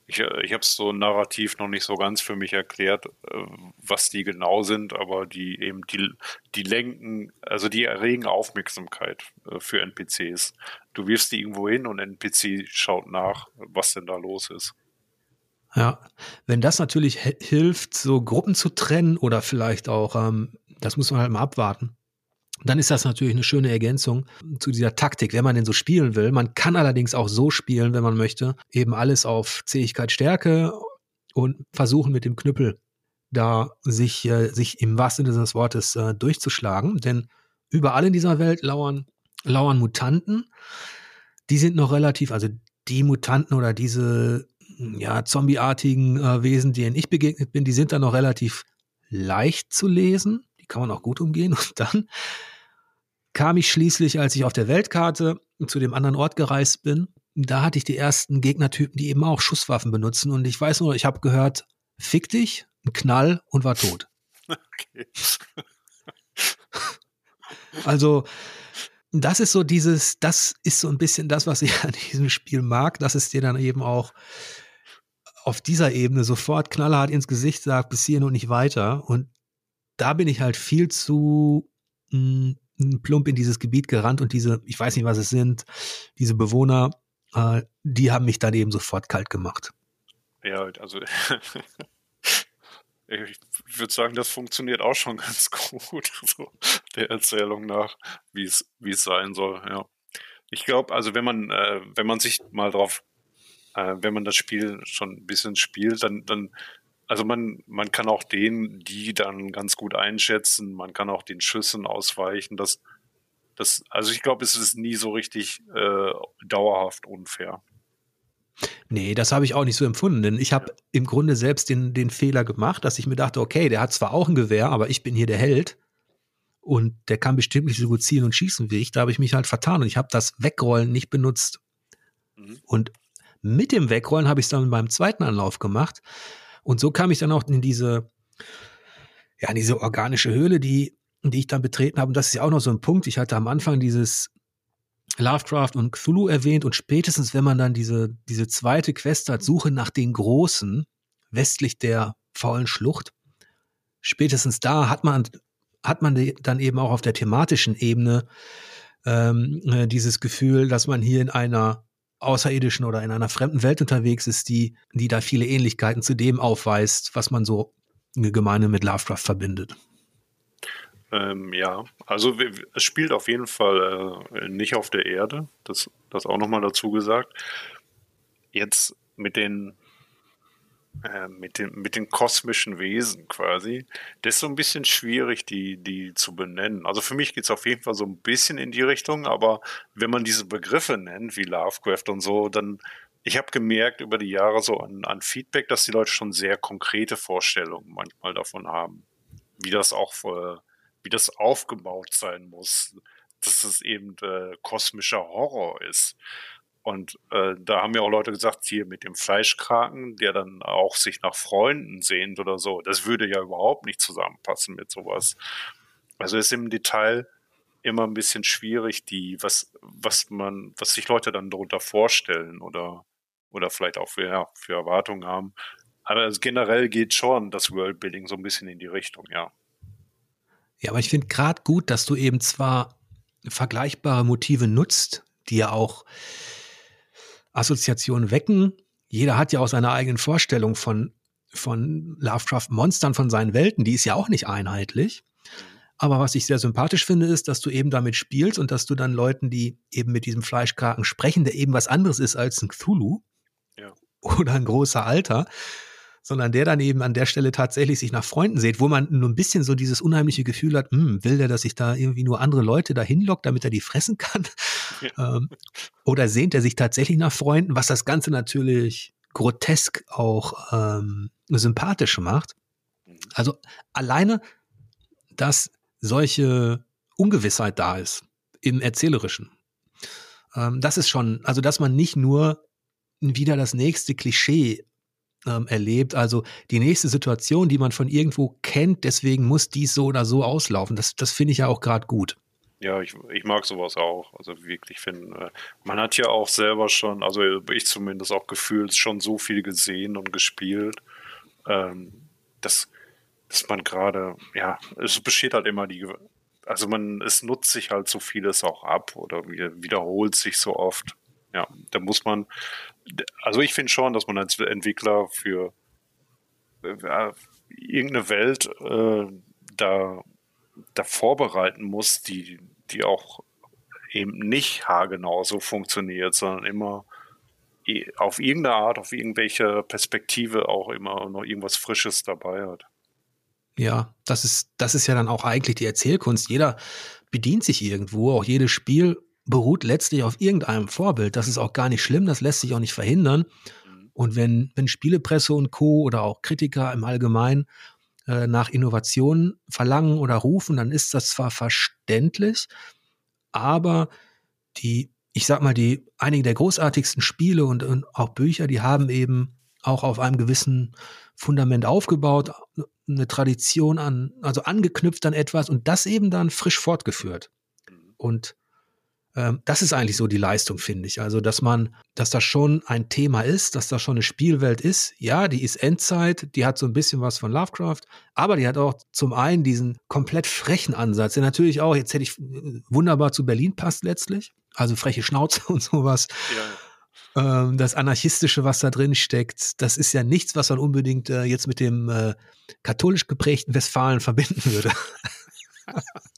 Ich, äh, ich habe es so narrativ noch nicht so ganz für mich erklärt, äh, was die genau sind, aber die eben die, die lenken, also die erregen Aufmerksamkeit äh, für NPCs. Du wirfst die irgendwo hin und NPC schaut nach, was denn da los ist. Ja, wenn das natürlich hilft, so Gruppen zu trennen oder vielleicht auch, ähm, das muss man halt mal abwarten, dann ist das natürlich eine schöne Ergänzung zu dieser Taktik, wenn man denn so spielen will. Man kann allerdings auch so spielen, wenn man möchte, eben alles auf Zähigkeit, Stärke und versuchen mit dem Knüppel da sich, äh, sich im wahrsten Sinne des Wortes äh, durchzuschlagen. Denn überall in dieser Welt lauern, lauern Mutanten. Die sind noch relativ, also die Mutanten oder diese ja, zombieartigen äh, Wesen, denen ich begegnet bin, die sind dann noch relativ leicht zu lesen. Die kann man auch gut umgehen. Und dann kam ich schließlich, als ich auf der Weltkarte zu dem anderen Ort gereist bin, da hatte ich die ersten Gegnertypen, die eben auch Schusswaffen benutzen. Und ich weiß nur, ich habe gehört, fick dich, ein Knall und war tot. Okay. also, das ist so dieses, das ist so ein bisschen das, was ich an diesem Spiel mag, dass es dir dann eben auch auf dieser Ebene sofort knallhart ins Gesicht sagt, bis hierhin und nicht weiter. Und da bin ich halt viel zu mh, hm, plump in dieses Gebiet gerannt und diese, ich weiß nicht, was es sind, diese Bewohner, äh, die haben mich dann eben sofort kalt gemacht. Ja, also ich würde sagen, das funktioniert auch schon ganz gut, so der Erzählung nach, wie es sein soll. Ja, ich glaube, also wenn man äh, wenn man sich mal drauf, äh, wenn man das Spiel schon ein bisschen spielt, dann dann also man man kann auch den, die dann ganz gut einschätzen. Man kann auch den Schüssen ausweichen. Das das also ich glaube, es ist nie so richtig äh, dauerhaft unfair. Nee, das habe ich auch nicht so empfunden, denn ich habe ja. im Grunde selbst den, den Fehler gemacht, dass ich mir dachte, okay, der hat zwar auch ein Gewehr, aber ich bin hier der Held und der kann bestimmt nicht so gut zielen und schießen wie ich. Da habe ich mich halt vertan und ich habe das Wegrollen nicht benutzt. Mhm. Und mit dem Wegrollen habe ich es dann beim zweiten Anlauf gemacht und so kam ich dann auch in diese, ja, in diese organische Höhle, die, die ich dann betreten habe. Und das ist ja auch noch so ein Punkt. Ich hatte am Anfang dieses Lovecraft und Cthulhu erwähnt und spätestens, wenn man dann diese, diese zweite Quest hat, Suche nach den Großen, westlich der faulen Schlucht, spätestens da hat man, hat man dann eben auch auf der thematischen Ebene ähm, äh, dieses Gefühl, dass man hier in einer außerirdischen oder in einer fremden Welt unterwegs ist, die, die da viele Ähnlichkeiten zu dem aufweist, was man so gemeine mit Lovecraft verbindet. Ähm, ja, also es spielt auf jeden Fall äh, nicht auf der Erde, das, das auch nochmal dazu gesagt. Jetzt mit den äh, mit, den, mit den kosmischen Wesen quasi, das ist so ein bisschen schwierig, die, die zu benennen. Also für mich geht es auf jeden Fall so ein bisschen in die Richtung, aber wenn man diese Begriffe nennt, wie Lovecraft und so, dann, ich habe gemerkt über die Jahre so an, an Feedback, dass die Leute schon sehr konkrete Vorstellungen manchmal davon haben, wie das auch, äh, wie das aufgebaut sein muss, dass es eben äh, kosmischer Horror ist. Und äh, da haben ja auch Leute gesagt, hier mit dem Fleischkraken, der dann auch sich nach Freunden sehnt oder so, das würde ja überhaupt nicht zusammenpassen mit sowas. Also ist im Detail immer ein bisschen schwierig, die, was, was man, was sich Leute dann darunter vorstellen oder, oder vielleicht auch für, ja, für Erwartungen haben. Aber generell geht schon das Worldbuilding so ein bisschen in die Richtung, ja. Ja, aber ich finde gerade gut, dass du eben zwar vergleichbare Motive nutzt, die ja auch Assoziationen wecken. Jeder hat ja auch seine eigenen Vorstellungen von, von Lovecraft-Monstern, von seinen Welten. Die ist ja auch nicht einheitlich. Aber was ich sehr sympathisch finde, ist, dass du eben damit spielst und dass du dann Leuten, die eben mit diesem Fleischkraken sprechen, der eben was anderes ist als ein Cthulhu ja. oder ein großer Alter, sondern der dann eben an der Stelle tatsächlich sich nach Freunden sieht, wo man nur ein bisschen so dieses unheimliche Gefühl hat, hm, will der, dass ich da irgendwie nur andere Leute da hinlockt, damit er die fressen kann? Ähm, oder sehnt er sich tatsächlich nach Freunden, was das Ganze natürlich grotesk auch ähm, sympathisch macht. Mhm. Also alleine, dass solche Ungewissheit da ist im Erzählerischen. Ähm, das ist schon, also dass man nicht nur wieder das nächste Klischee ähm, erlebt. Also die nächste Situation, die man von irgendwo kennt, deswegen muss dies so oder so auslaufen. Das, das finde ich ja auch gerade gut. Ja, ich, ich mag sowas auch. Also wirklich finden. Äh, man hat ja auch selber schon, also ich zumindest auch gefühlt, schon so viel gesehen und gespielt, ähm, dass, dass man gerade, ja, es besteht halt immer die, also man, es nutzt sich halt so vieles auch ab oder wiederholt sich so oft. Ja, da muss man, also ich finde schon, dass man als Entwickler für äh, irgendeine Welt äh, da, da vorbereiten muss, die, die auch eben nicht haargenau so funktioniert, sondern immer auf irgendeine Art, auf irgendwelche Perspektive auch immer noch irgendwas Frisches dabei hat. Ja, das ist, das ist ja dann auch eigentlich die Erzählkunst. Jeder bedient sich irgendwo, auch jedes Spiel beruht letztlich auf irgendeinem Vorbild. Das ist auch gar nicht schlimm, das lässt sich auch nicht verhindern. Mhm. Und wenn, wenn Spielepresse und Co. oder auch Kritiker im Allgemeinen äh, nach Innovationen verlangen oder rufen, dann ist das zwar verständlich, aber die, ich sag mal, die einige der großartigsten Spiele und, und auch Bücher, die haben eben auch auf einem gewissen Fundament aufgebaut, eine Tradition an, also angeknüpft an etwas und das eben dann frisch fortgeführt. Mhm. Und das ist eigentlich so die Leistung, finde ich. Also, dass man, dass das schon ein Thema ist, dass das schon eine Spielwelt ist. Ja, die ist Endzeit, die hat so ein bisschen was von Lovecraft, aber die hat auch zum einen diesen komplett frechen Ansatz, der natürlich auch, jetzt hätte ich äh, wunderbar zu Berlin passt letztlich. Also freche Schnauze und sowas. Ja. Ähm, das Anarchistische, was da drin steckt, das ist ja nichts, was man unbedingt äh, jetzt mit dem äh, katholisch geprägten Westfalen verbinden würde.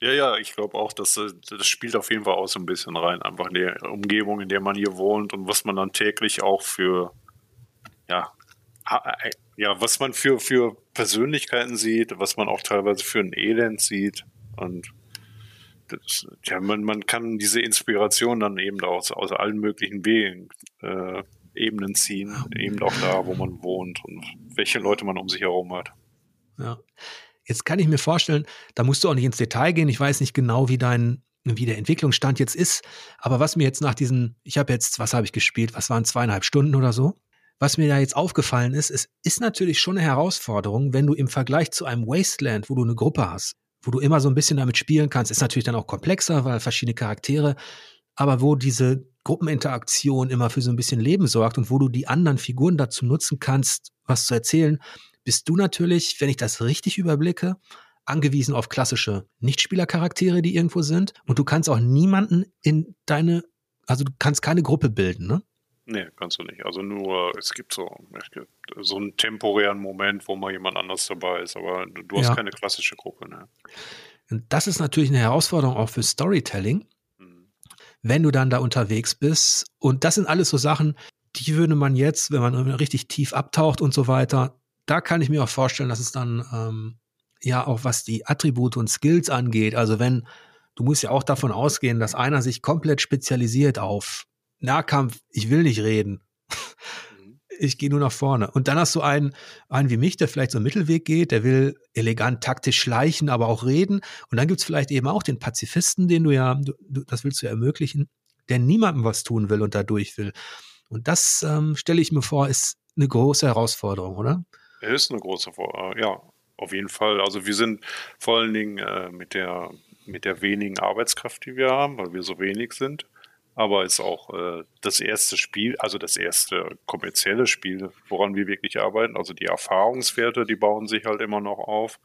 Ja, ja, ich glaube auch, dass äh, das spielt auf jeden Fall auch so ein bisschen rein. Einfach in der Umgebung, in der man hier wohnt und was man dann täglich auch für, ja, äh, ja, was man für, für Persönlichkeiten sieht, was man auch teilweise für ein Elend sieht. Und das, ja, man, man kann diese Inspiration dann eben aus, aus allen möglichen Wegen, äh, Ebenen ziehen, eben auch da, wo man wohnt und welche Leute man um sich herum hat. Ja. Jetzt kann ich mir vorstellen, da musst du auch nicht ins Detail gehen. Ich weiß nicht genau, wie dein, wie der Entwicklungsstand jetzt ist. Aber was mir jetzt nach diesen, ich habe jetzt, was habe ich gespielt? Was waren zweieinhalb Stunden oder so? Was mir da jetzt aufgefallen ist, es ist natürlich schon eine Herausforderung, wenn du im Vergleich zu einem Wasteland, wo du eine Gruppe hast, wo du immer so ein bisschen damit spielen kannst, ist natürlich dann auch komplexer, weil verschiedene Charaktere, aber wo diese Gruppeninteraktion immer für so ein bisschen Leben sorgt und wo du die anderen Figuren dazu nutzen kannst, was zu erzählen, bist du natürlich, wenn ich das richtig überblicke, angewiesen auf klassische Nichtspielercharaktere, die irgendwo sind. Und du kannst auch niemanden in deine, also du kannst keine Gruppe bilden, ne? Nee, kannst du nicht. Also nur, es gibt so, so einen temporären Moment, wo mal jemand anders dabei ist, aber du, du hast ja. keine klassische Gruppe. Ne? Und das ist natürlich eine Herausforderung auch für Storytelling, mhm. wenn du dann da unterwegs bist. Und das sind alles so Sachen, die würde man jetzt, wenn man richtig tief abtaucht und so weiter, da kann ich mir auch vorstellen, dass es dann ähm, ja auch was die Attribute und Skills angeht. Also wenn, du musst ja auch davon ausgehen, dass einer sich komplett spezialisiert auf Nahkampf, ich will nicht reden. Mhm. Ich gehe nur nach vorne. Und dann hast du einen, einen wie mich, der vielleicht so einen Mittelweg geht, der will elegant taktisch schleichen, aber auch reden. Und dann gibt's vielleicht eben auch den Pazifisten, den du ja, du, das willst du ja ermöglichen, der niemandem was tun will und dadurch will. Und das ähm, stelle ich mir vor, ist eine große Herausforderung, oder? Es ist eine große Herausforderung, ja, auf jeden Fall. Also wir sind vor allen Dingen äh, mit der mit der wenigen Arbeitskraft, die wir haben, weil wir so wenig sind, aber ist auch äh, das erste Spiel, also das erste kommerzielle Spiel, woran wir wirklich arbeiten. Also die Erfahrungswerte, die bauen sich halt immer noch auf.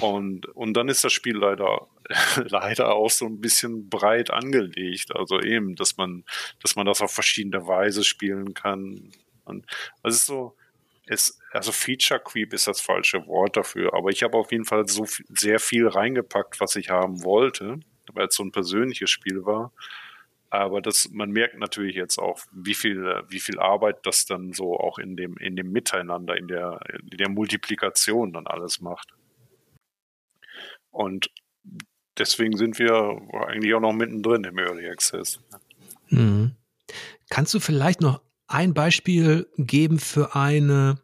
Und, und dann ist das Spiel leider, leider auch so ein bisschen breit angelegt. Also eben, dass man, dass man das auf verschiedene Weise spielen kann. Und das ist so, es, also Feature Creep ist das falsche Wort dafür, aber ich habe auf jeden Fall so viel, sehr viel reingepackt, was ich haben wollte, weil es so ein persönliches Spiel war. Aber das, man merkt natürlich jetzt auch, wie viel, wie viel Arbeit das dann so auch in dem, in dem Miteinander, in der, in der Multiplikation dann alles macht. Und deswegen sind wir eigentlich auch noch mittendrin im Early Access. Mhm. Kannst du vielleicht noch ein Beispiel geben für eine,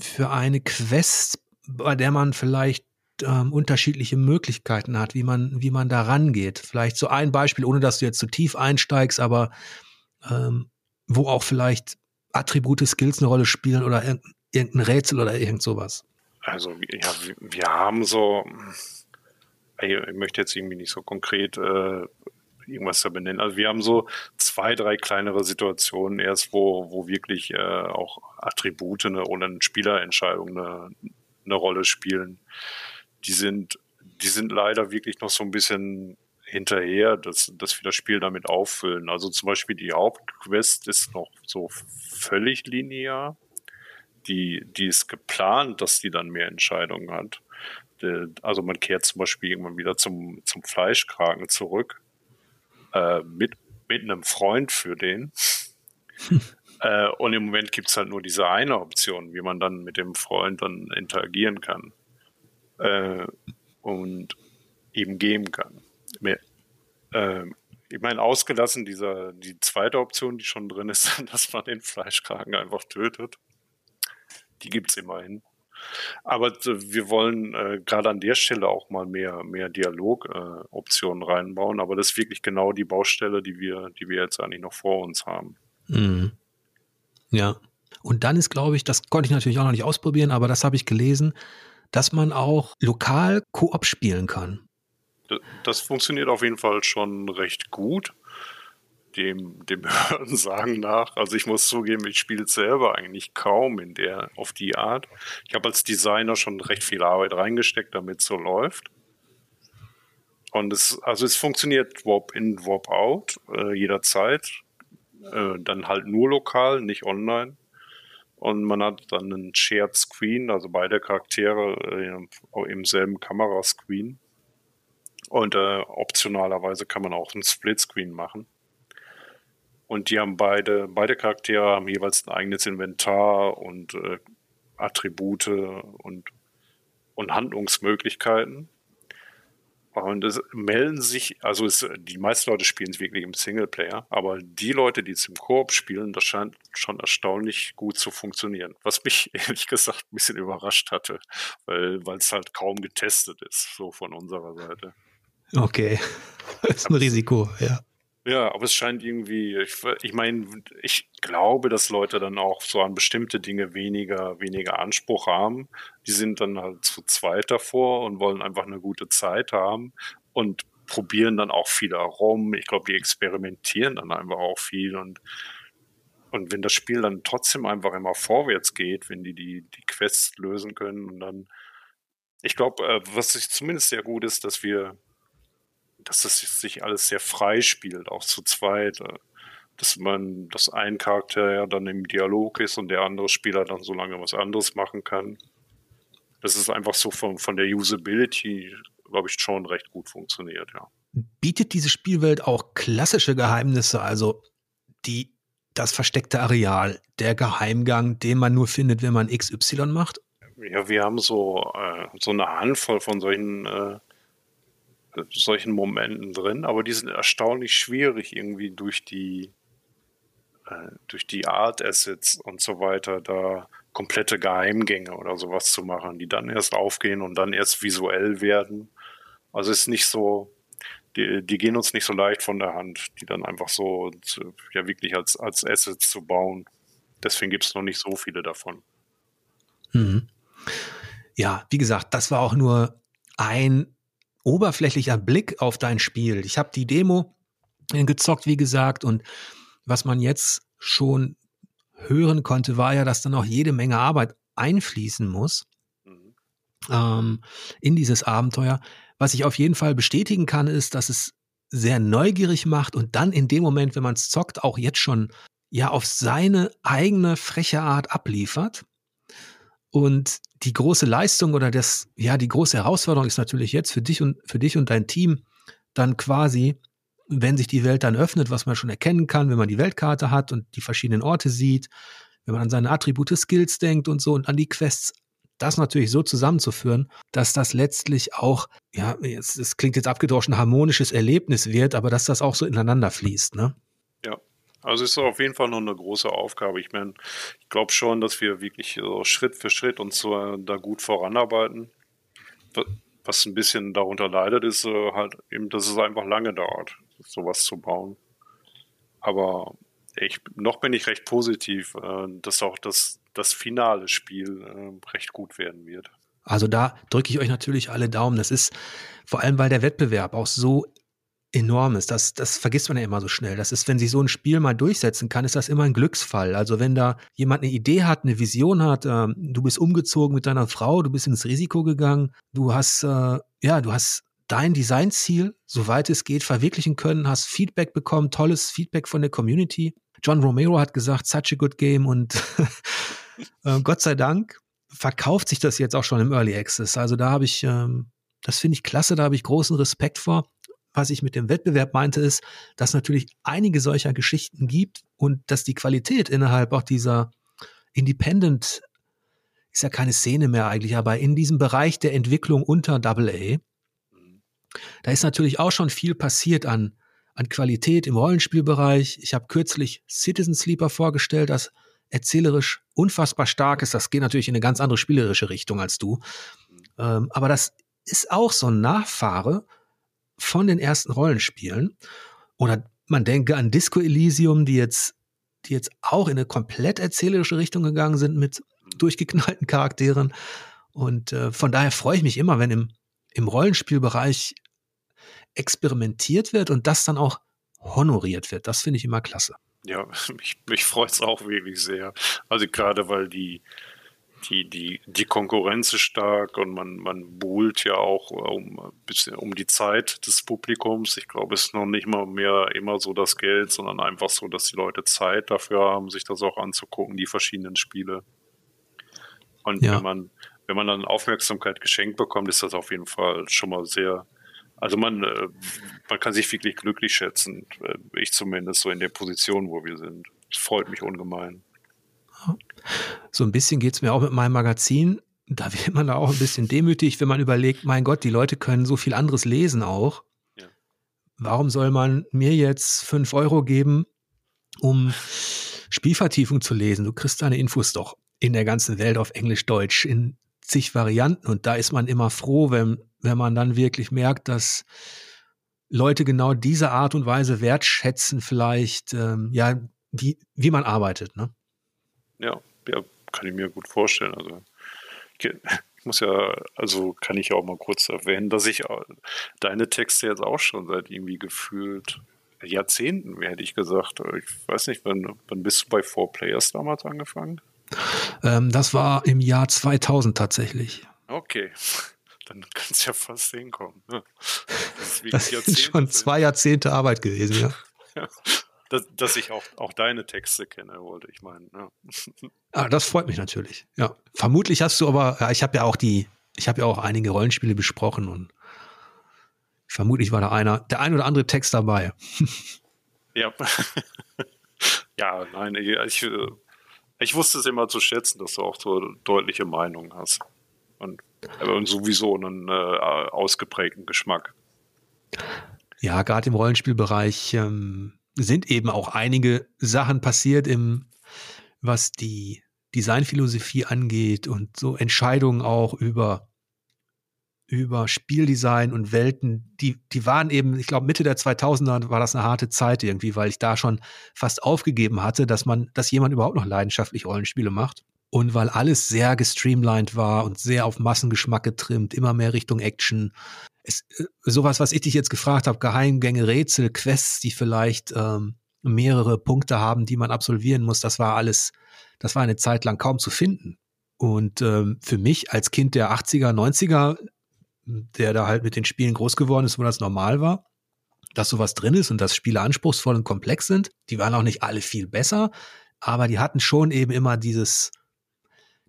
für eine Quest, bei der man vielleicht ähm, unterschiedliche Möglichkeiten hat, wie man, wie man da rangeht. Vielleicht so ein Beispiel, ohne dass du jetzt zu tief einsteigst, aber ähm, wo auch vielleicht Attribute, Skills eine Rolle spielen oder irgendein Rätsel oder irgend sowas. Also ja, wir haben so, ich möchte jetzt irgendwie nicht so konkret äh, da benennen. Also wir haben so zwei, drei kleinere Situationen erst, wo, wo wirklich äh, auch Attribute eine, oder eine Spielerentscheidung eine, eine Rolle spielen die sind, die sind leider wirklich noch so ein bisschen hinterher, dass, dass wir das Spiel damit auffüllen. Also zum Beispiel die Hauptquest ist noch so völlig linear. Die, die ist geplant, dass die dann mehr Entscheidungen hat. Also man kehrt zum Beispiel irgendwann wieder zum, zum Fleischkragen zurück. Äh, mit, mit einem Freund für den. äh, und im Moment gibt es halt nur diese eine Option, wie man dann mit dem Freund dann interagieren kann äh, und eben geben kann. Mehr, äh, ich meine, ausgelassen dieser, die zweite Option, die schon drin ist, dass man den Fleischkragen einfach tötet. Die gibt es immerhin. Aber wir wollen äh, gerade an der Stelle auch mal mehr, mehr Dialogoptionen äh, reinbauen. Aber das ist wirklich genau die Baustelle, die wir, die wir jetzt eigentlich noch vor uns haben. Mhm. Ja. Und dann ist, glaube ich, das konnte ich natürlich auch noch nicht ausprobieren, aber das habe ich gelesen, dass man auch lokal Koop spielen kann. Das funktioniert auf jeden Fall schon recht gut. Dem, dem Hören nach. Also ich muss zugeben, ich spiele selber eigentlich kaum in der, auf die Art. Ich habe als Designer schon recht viel Arbeit reingesteckt, damit so läuft. Und es, also es funktioniert Warp in, Warp out, äh, jederzeit. Äh, dann halt nur lokal, nicht online. Und man hat dann einen Shared Screen, also beide Charaktere äh, im selben Kamerascreen. Und äh, optionalerweise kann man auch einen Splitscreen machen. Und die haben beide, beide Charaktere haben jeweils ein eigenes Inventar und äh, Attribute und, und Handlungsmöglichkeiten. Und es melden sich, also es, die meisten Leute spielen es wirklich im Singleplayer, aber die Leute, die es im Koop spielen, das scheint schon erstaunlich gut zu funktionieren. Was mich ehrlich gesagt ein bisschen überrascht hatte, weil es halt kaum getestet ist, so von unserer Seite. Okay, das ist ein Risiko, ja. Ja, aber es scheint irgendwie, ich, ich meine, ich glaube, dass Leute dann auch so an bestimmte Dinge weniger, weniger Anspruch haben. Die sind dann halt zu zweit davor und wollen einfach eine gute Zeit haben und probieren dann auch viel herum. Ich glaube, die experimentieren dann einfach auch viel und und wenn das Spiel dann trotzdem einfach immer vorwärts geht, wenn die die, die Quests lösen können und dann, ich glaube, äh, was sich zumindest sehr gut ist, dass wir dass das sich alles sehr frei spielt, auch zu zweit. Äh, dass man, dass ein Charakter ja dann im Dialog ist und der andere Spieler dann so lange was anderes machen kann. Das ist einfach so von, von der Usability, glaube ich, schon recht gut funktioniert, ja. Bietet diese Spielwelt auch klassische Geheimnisse, also die, das versteckte Areal, der Geheimgang, den man nur findet, wenn man XY macht? Ja, wir haben so, äh, so eine Handvoll von solchen äh, solchen Momenten drin, aber die sind erstaunlich schwierig irgendwie durch die äh, durch die Art Assets und so weiter da komplette Geheimgänge oder sowas zu machen, die dann erst aufgehen und dann erst visuell werden. Also ist nicht so, die, die gehen uns nicht so leicht von der Hand, die dann einfach so zu, ja wirklich als, als Assets zu bauen. Deswegen gibt es noch nicht so viele davon. Mhm. Ja, wie gesagt, das war auch nur ein oberflächlicher Blick auf dein Spiel. Ich habe die Demo gezockt, wie gesagt, und was man jetzt schon hören konnte, war ja, dass dann auch jede Menge Arbeit einfließen muss mhm. ähm, in dieses Abenteuer. Was ich auf jeden Fall bestätigen kann, ist, dass es sehr neugierig macht und dann in dem Moment, wenn man es zockt, auch jetzt schon ja auf seine eigene freche Art abliefert. Und die große Leistung oder das, ja, die große Herausforderung ist natürlich jetzt für dich und für dich und dein Team dann quasi, wenn sich die Welt dann öffnet, was man schon erkennen kann, wenn man die Weltkarte hat und die verschiedenen Orte sieht, wenn man an seine Attribute, Skills denkt und so und an die Quests, das natürlich so zusammenzuführen, dass das letztlich auch, ja, es klingt jetzt abgedroschen, harmonisches Erlebnis wird, aber dass das auch so ineinander fließt, ne? Also es ist auf jeden Fall noch eine große Aufgabe. Ich meine, ich glaube schon, dass wir wirklich so Schritt für Schritt uns so da gut voranarbeiten. Was ein bisschen darunter leidet, ist äh, halt eben, dass es einfach lange dauert, sowas zu bauen. Aber ich, noch bin ich recht positiv, äh, dass auch das, das finale Spiel äh, recht gut werden wird. Also da drücke ich euch natürlich alle Daumen. Das ist vor allem, weil der Wettbewerb auch so enormes. Das, das vergisst man ja immer so schnell. Das ist, wenn sich so ein Spiel mal durchsetzen kann, ist das immer ein Glücksfall. Also wenn da jemand eine Idee hat, eine Vision hat, äh, du bist umgezogen mit deiner Frau, du bist ins Risiko gegangen, du hast, äh, ja, du hast dein Designziel, soweit es geht, verwirklichen können, hast Feedback bekommen, tolles Feedback von der Community. John Romero hat gesagt, such a good game und äh, Gott sei Dank verkauft sich das jetzt auch schon im Early Access. Also da habe ich, ähm, das finde ich klasse, da habe ich großen Respekt vor was ich mit dem Wettbewerb meinte, ist, dass natürlich einige solcher Geschichten gibt und dass die Qualität innerhalb auch dieser Independent ist ja keine Szene mehr eigentlich, aber in diesem Bereich der Entwicklung unter AA, da ist natürlich auch schon viel passiert an, an Qualität im Rollenspielbereich. Ich habe kürzlich Citizen Sleeper vorgestellt, das erzählerisch unfassbar stark ist. Das geht natürlich in eine ganz andere spielerische Richtung als du. Ähm, aber das ist auch so ein Nachfahre von den ersten Rollenspielen. Oder man denke an Disco Elysium, die jetzt, die jetzt auch in eine komplett erzählerische Richtung gegangen sind mit durchgeknallten Charakteren. Und äh, von daher freue ich mich immer, wenn im, im Rollenspielbereich experimentiert wird und das dann auch honoriert wird. Das finde ich immer klasse. Ja, mich, mich freut es auch wirklich sehr. Also gerade weil die, die, die, die Konkurrenz ist stark und man, man buhlt ja auch um, bisschen um die Zeit des Publikums. Ich glaube, es ist noch nicht mal mehr immer so das Geld, sondern einfach so, dass die Leute Zeit dafür haben, sich das auch anzugucken, die verschiedenen Spiele. Und ja. wenn man, wenn man dann Aufmerksamkeit geschenkt bekommt, ist das auf jeden Fall schon mal sehr, also man, äh, man kann sich wirklich glücklich schätzen, äh, ich zumindest so in der Position, wo wir sind. Es freut mich ungemein. So ein bisschen geht es mir auch mit meinem Magazin. da wird man da auch ein bisschen demütig, wenn man überlegt, mein Gott, die Leute können so viel anderes lesen auch. Ja. Warum soll man mir jetzt fünf Euro geben, um Spielvertiefung zu lesen? Du kriegst deine Infos doch in der ganzen Welt auf Englisch, Deutsch, in zig Varianten. Und da ist man immer froh, wenn, wenn man dann wirklich merkt, dass Leute genau diese Art und Weise wertschätzen, vielleicht, ähm, ja, wie, wie man arbeitet, ne? Ja, ja, kann ich mir gut vorstellen. Also ich muss ja, also kann ich auch mal kurz erwähnen, dass ich deine Texte jetzt auch schon seit irgendwie gefühlt Jahrzehnten, hätte ich gesagt. Ich weiß nicht, wann, wann bist du bei Four Players damals angefangen? Ähm, das war im Jahr 2000 tatsächlich. Okay, dann kann es ja fast hinkommen. Ne? Das, das sind schon zwei Jahrzehnte Arbeit gewesen, ja. ja dass, dass ich auch, auch deine Texte kenne, wollte ich meinen. Ja. Ah, das freut mich natürlich. Ja, vermutlich hast du aber, ja, ich habe ja auch die, ich habe ja auch einige Rollenspiele besprochen und vermutlich war da einer, der ein oder andere Text dabei. ja. ja, nein, ich, ich wusste es immer zu schätzen, dass du auch so deutliche Meinungen hast. Und, und sowieso einen äh, ausgeprägten Geschmack. Ja, gerade im Rollenspielbereich ähm, sind eben auch einige Sachen passiert im, was die Designphilosophie angeht und so Entscheidungen auch über, über Spieldesign und Welten, die, die waren eben, ich glaube, Mitte der 2000er war das eine harte Zeit irgendwie, weil ich da schon fast aufgegeben hatte, dass man, dass jemand überhaupt noch leidenschaftlich Rollenspiele macht. Und weil alles sehr gestreamlined war und sehr auf Massengeschmack getrimmt, immer mehr Richtung Action, es, äh, sowas, was ich dich jetzt gefragt habe, Geheimgänge, Rätsel, Quests, die vielleicht ähm, mehrere Punkte haben, die man absolvieren muss, das war alles, das war eine Zeit lang kaum zu finden. Und ähm, für mich als Kind der 80er, 90er, der da halt mit den Spielen groß geworden ist, wo das normal war, dass sowas drin ist und dass Spiele anspruchsvoll und komplex sind, die waren auch nicht alle viel besser, aber die hatten schon eben immer dieses,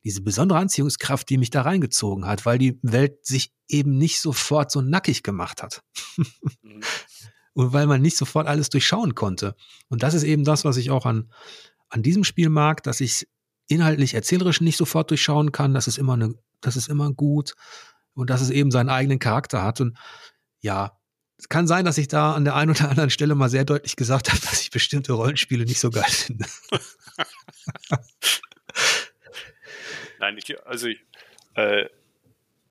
diese besondere Anziehungskraft, die mich da reingezogen hat, weil die Welt sich eben nicht sofort so nackig gemacht hat. Mhm. Und weil man nicht sofort alles durchschauen konnte. Und das ist eben das, was ich auch an, an diesem Spiel mag, dass ich inhaltlich erzählerisch nicht sofort durchschauen kann. Das ist immer eine, das ist immer gut. Und dass es eben seinen eigenen Charakter hat. Und ja, es kann sein, dass ich da an der einen oder anderen Stelle mal sehr deutlich gesagt habe, dass ich bestimmte Rollenspiele nicht so geil finde. Nein, ich, also ich, äh,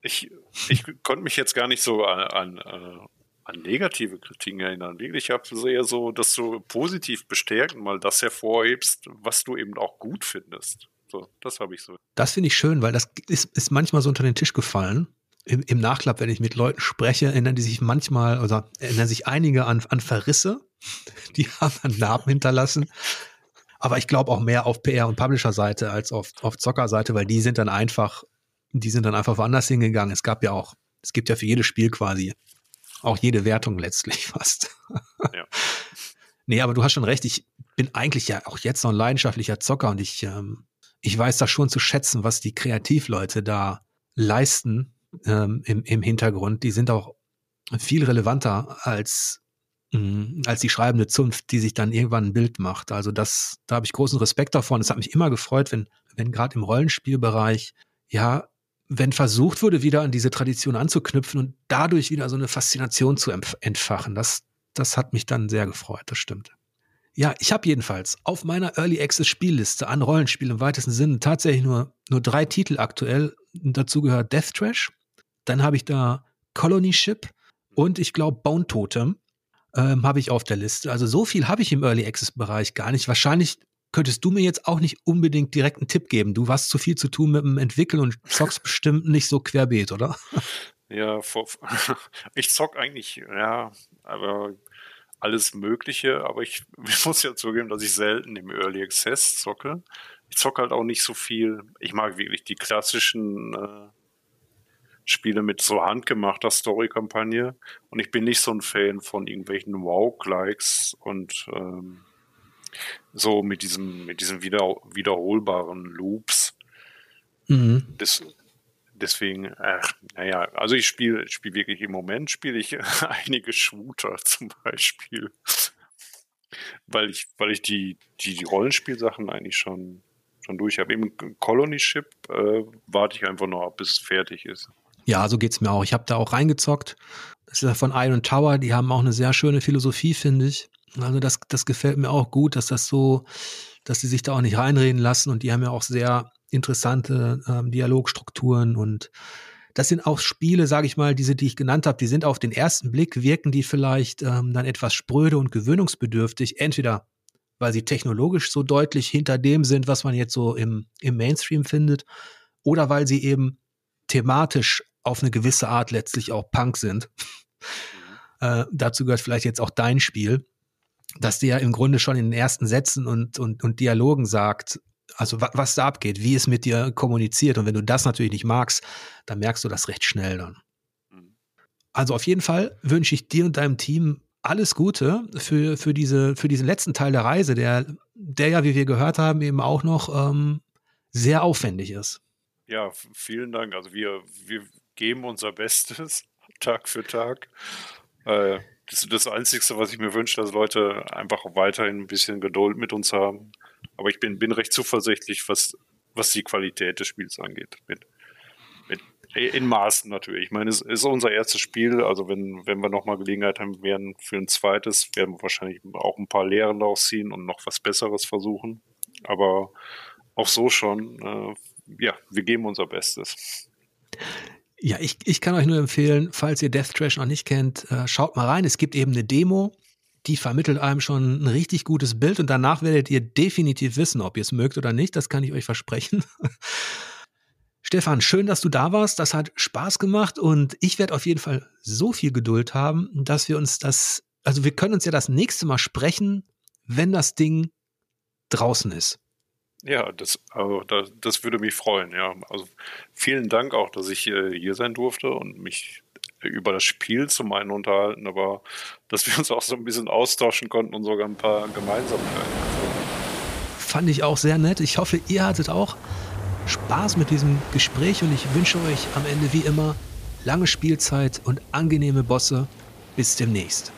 ich, ich konnte mich jetzt gar nicht so an, an, äh, an negative Kritiken erinnern. Ich habe eher so, dass du positiv bestärkt mal das hervorhebst, was du eben auch gut findest. So, das habe ich so. Das finde ich schön, weil das ist, ist manchmal so unter den Tisch gefallen. Im, Im Nachklapp, wenn ich mit Leuten spreche, erinnern die sich manchmal, oder erinnern sich einige an, an Verrisse. Die haben dann Narben hinterlassen. Aber ich glaube auch mehr auf PR- und Publisher-Seite als auf, auf Zocker-Seite, weil die sind dann einfach, die sind dann einfach woanders hingegangen. Es gab ja auch, es gibt ja für jedes Spiel quasi auch jede Wertung letztlich fast. Ja. nee, aber du hast schon recht. Ich bin eigentlich ja auch jetzt noch ein leidenschaftlicher Zocker und ich, ähm, ich weiß das schon zu schätzen, was die Kreativleute da leisten ähm, im, im Hintergrund. Die sind auch viel relevanter als. Als die schreibende Zunft, die sich dann irgendwann ein Bild macht. Also das, da habe ich großen Respekt davon. Es hat mich immer gefreut, wenn, wenn gerade im Rollenspielbereich, ja, wenn versucht wurde, wieder an diese Tradition anzuknüpfen und dadurch wieder so eine Faszination zu entfachen. Das, das hat mich dann sehr gefreut, das stimmt. Ja, ich habe jedenfalls auf meiner Early Access Spielliste an Rollenspielen im weitesten Sinne tatsächlich nur, nur drei Titel aktuell. Dazu gehört Death Trash. Dann habe ich da Colony Ship und ich glaube Bone Totem ähm, habe ich auf der Liste. Also so viel habe ich im Early Access Bereich gar nicht. Wahrscheinlich könntest du mir jetzt auch nicht unbedingt direkt einen Tipp geben. Du hast zu viel zu tun mit dem Entwickeln und zockst bestimmt nicht so querbeet, oder? Ja, ich zock eigentlich, ja, aber alles Mögliche, aber ich, ich muss ja zugeben, dass ich selten im Early Access zocke. Ich zocke halt auch nicht so viel. Ich mag wirklich die klassischen äh, Spiele mit so handgemachter Story-Kampagne. Und ich bin nicht so ein Fan von irgendwelchen Wow-Likes und ähm, so mit diesem, mit diesen wieder, wiederholbaren Loops. Mhm. Das, deswegen, ach, naja, also ich spiele spiel wirklich im Moment spiele ich einige Shooter zum Beispiel. weil ich, weil ich die, die, die Rollenspielsachen eigentlich schon dann durch. Habe eben Colony Ship, äh, warte ich einfach noch ab, bis es fertig ist. Ja, so geht es mir auch. Ich habe da auch reingezockt. Das ist ja von Iron Tower, die haben auch eine sehr schöne Philosophie, finde ich. Also das, das gefällt mir auch gut, dass das so, dass sie sich da auch nicht reinreden lassen und die haben ja auch sehr interessante ähm, Dialogstrukturen und das sind auch Spiele, sage ich mal, diese, die ich genannt habe, die sind auf den ersten Blick, wirken die vielleicht ähm, dann etwas spröde und gewöhnungsbedürftig, entweder weil sie technologisch so deutlich hinter dem sind, was man jetzt so im, im Mainstream findet, oder weil sie eben thematisch auf eine gewisse Art letztlich auch Punk sind. Mhm. äh, dazu gehört vielleicht jetzt auch dein Spiel, dass der im Grunde schon in den ersten Sätzen und, und, und Dialogen sagt, also wa was da abgeht, wie es mit dir kommuniziert. Und wenn du das natürlich nicht magst, dann merkst du das recht schnell dann. Mhm. Also auf jeden Fall wünsche ich dir und deinem Team alles Gute für, für, diese, für diesen letzten Teil der Reise, der, der ja, wie wir gehört haben, eben auch noch ähm, sehr aufwendig ist. Ja, vielen Dank. Also wir, wir geben unser Bestes Tag für Tag. Äh, das ist das Einzige, was ich mir wünsche, dass Leute einfach weiterhin ein bisschen Geduld mit uns haben. Aber ich bin, bin recht zuversichtlich, was, was die Qualität des Spiels angeht. Mit, mit, in Maßen natürlich. Ich meine, es ist unser erstes Spiel. Also wenn, wenn wir nochmal Gelegenheit haben werden für ein zweites, werden wir wahrscheinlich auch ein paar Lehren daraus ziehen und noch was Besseres versuchen. Aber auch so schon, äh, ja, wir geben unser Bestes. Ja, ich, ich kann euch nur empfehlen, falls ihr Death Trash noch nicht kennt, äh, schaut mal rein. Es gibt eben eine Demo, die vermittelt einem schon ein richtig gutes Bild und danach werdet ihr definitiv wissen, ob ihr es mögt oder nicht. Das kann ich euch versprechen. Stefan, schön, dass du da warst. Das hat Spaß gemacht und ich werde auf jeden Fall so viel Geduld haben, dass wir uns das, also wir können uns ja das nächste Mal sprechen, wenn das Ding draußen ist. Ja, das, also das, das würde mich freuen, ja. Also vielen Dank auch, dass ich äh, hier sein durfte und mich über das Spiel zum einen unterhalten, aber dass wir uns auch so ein bisschen austauschen konnten und sogar ein paar Gemeinsamkeiten. Fand ich auch sehr nett. Ich hoffe, ihr hattet auch Spaß mit diesem Gespräch und ich wünsche euch am Ende wie immer lange Spielzeit und angenehme Bosse. Bis demnächst.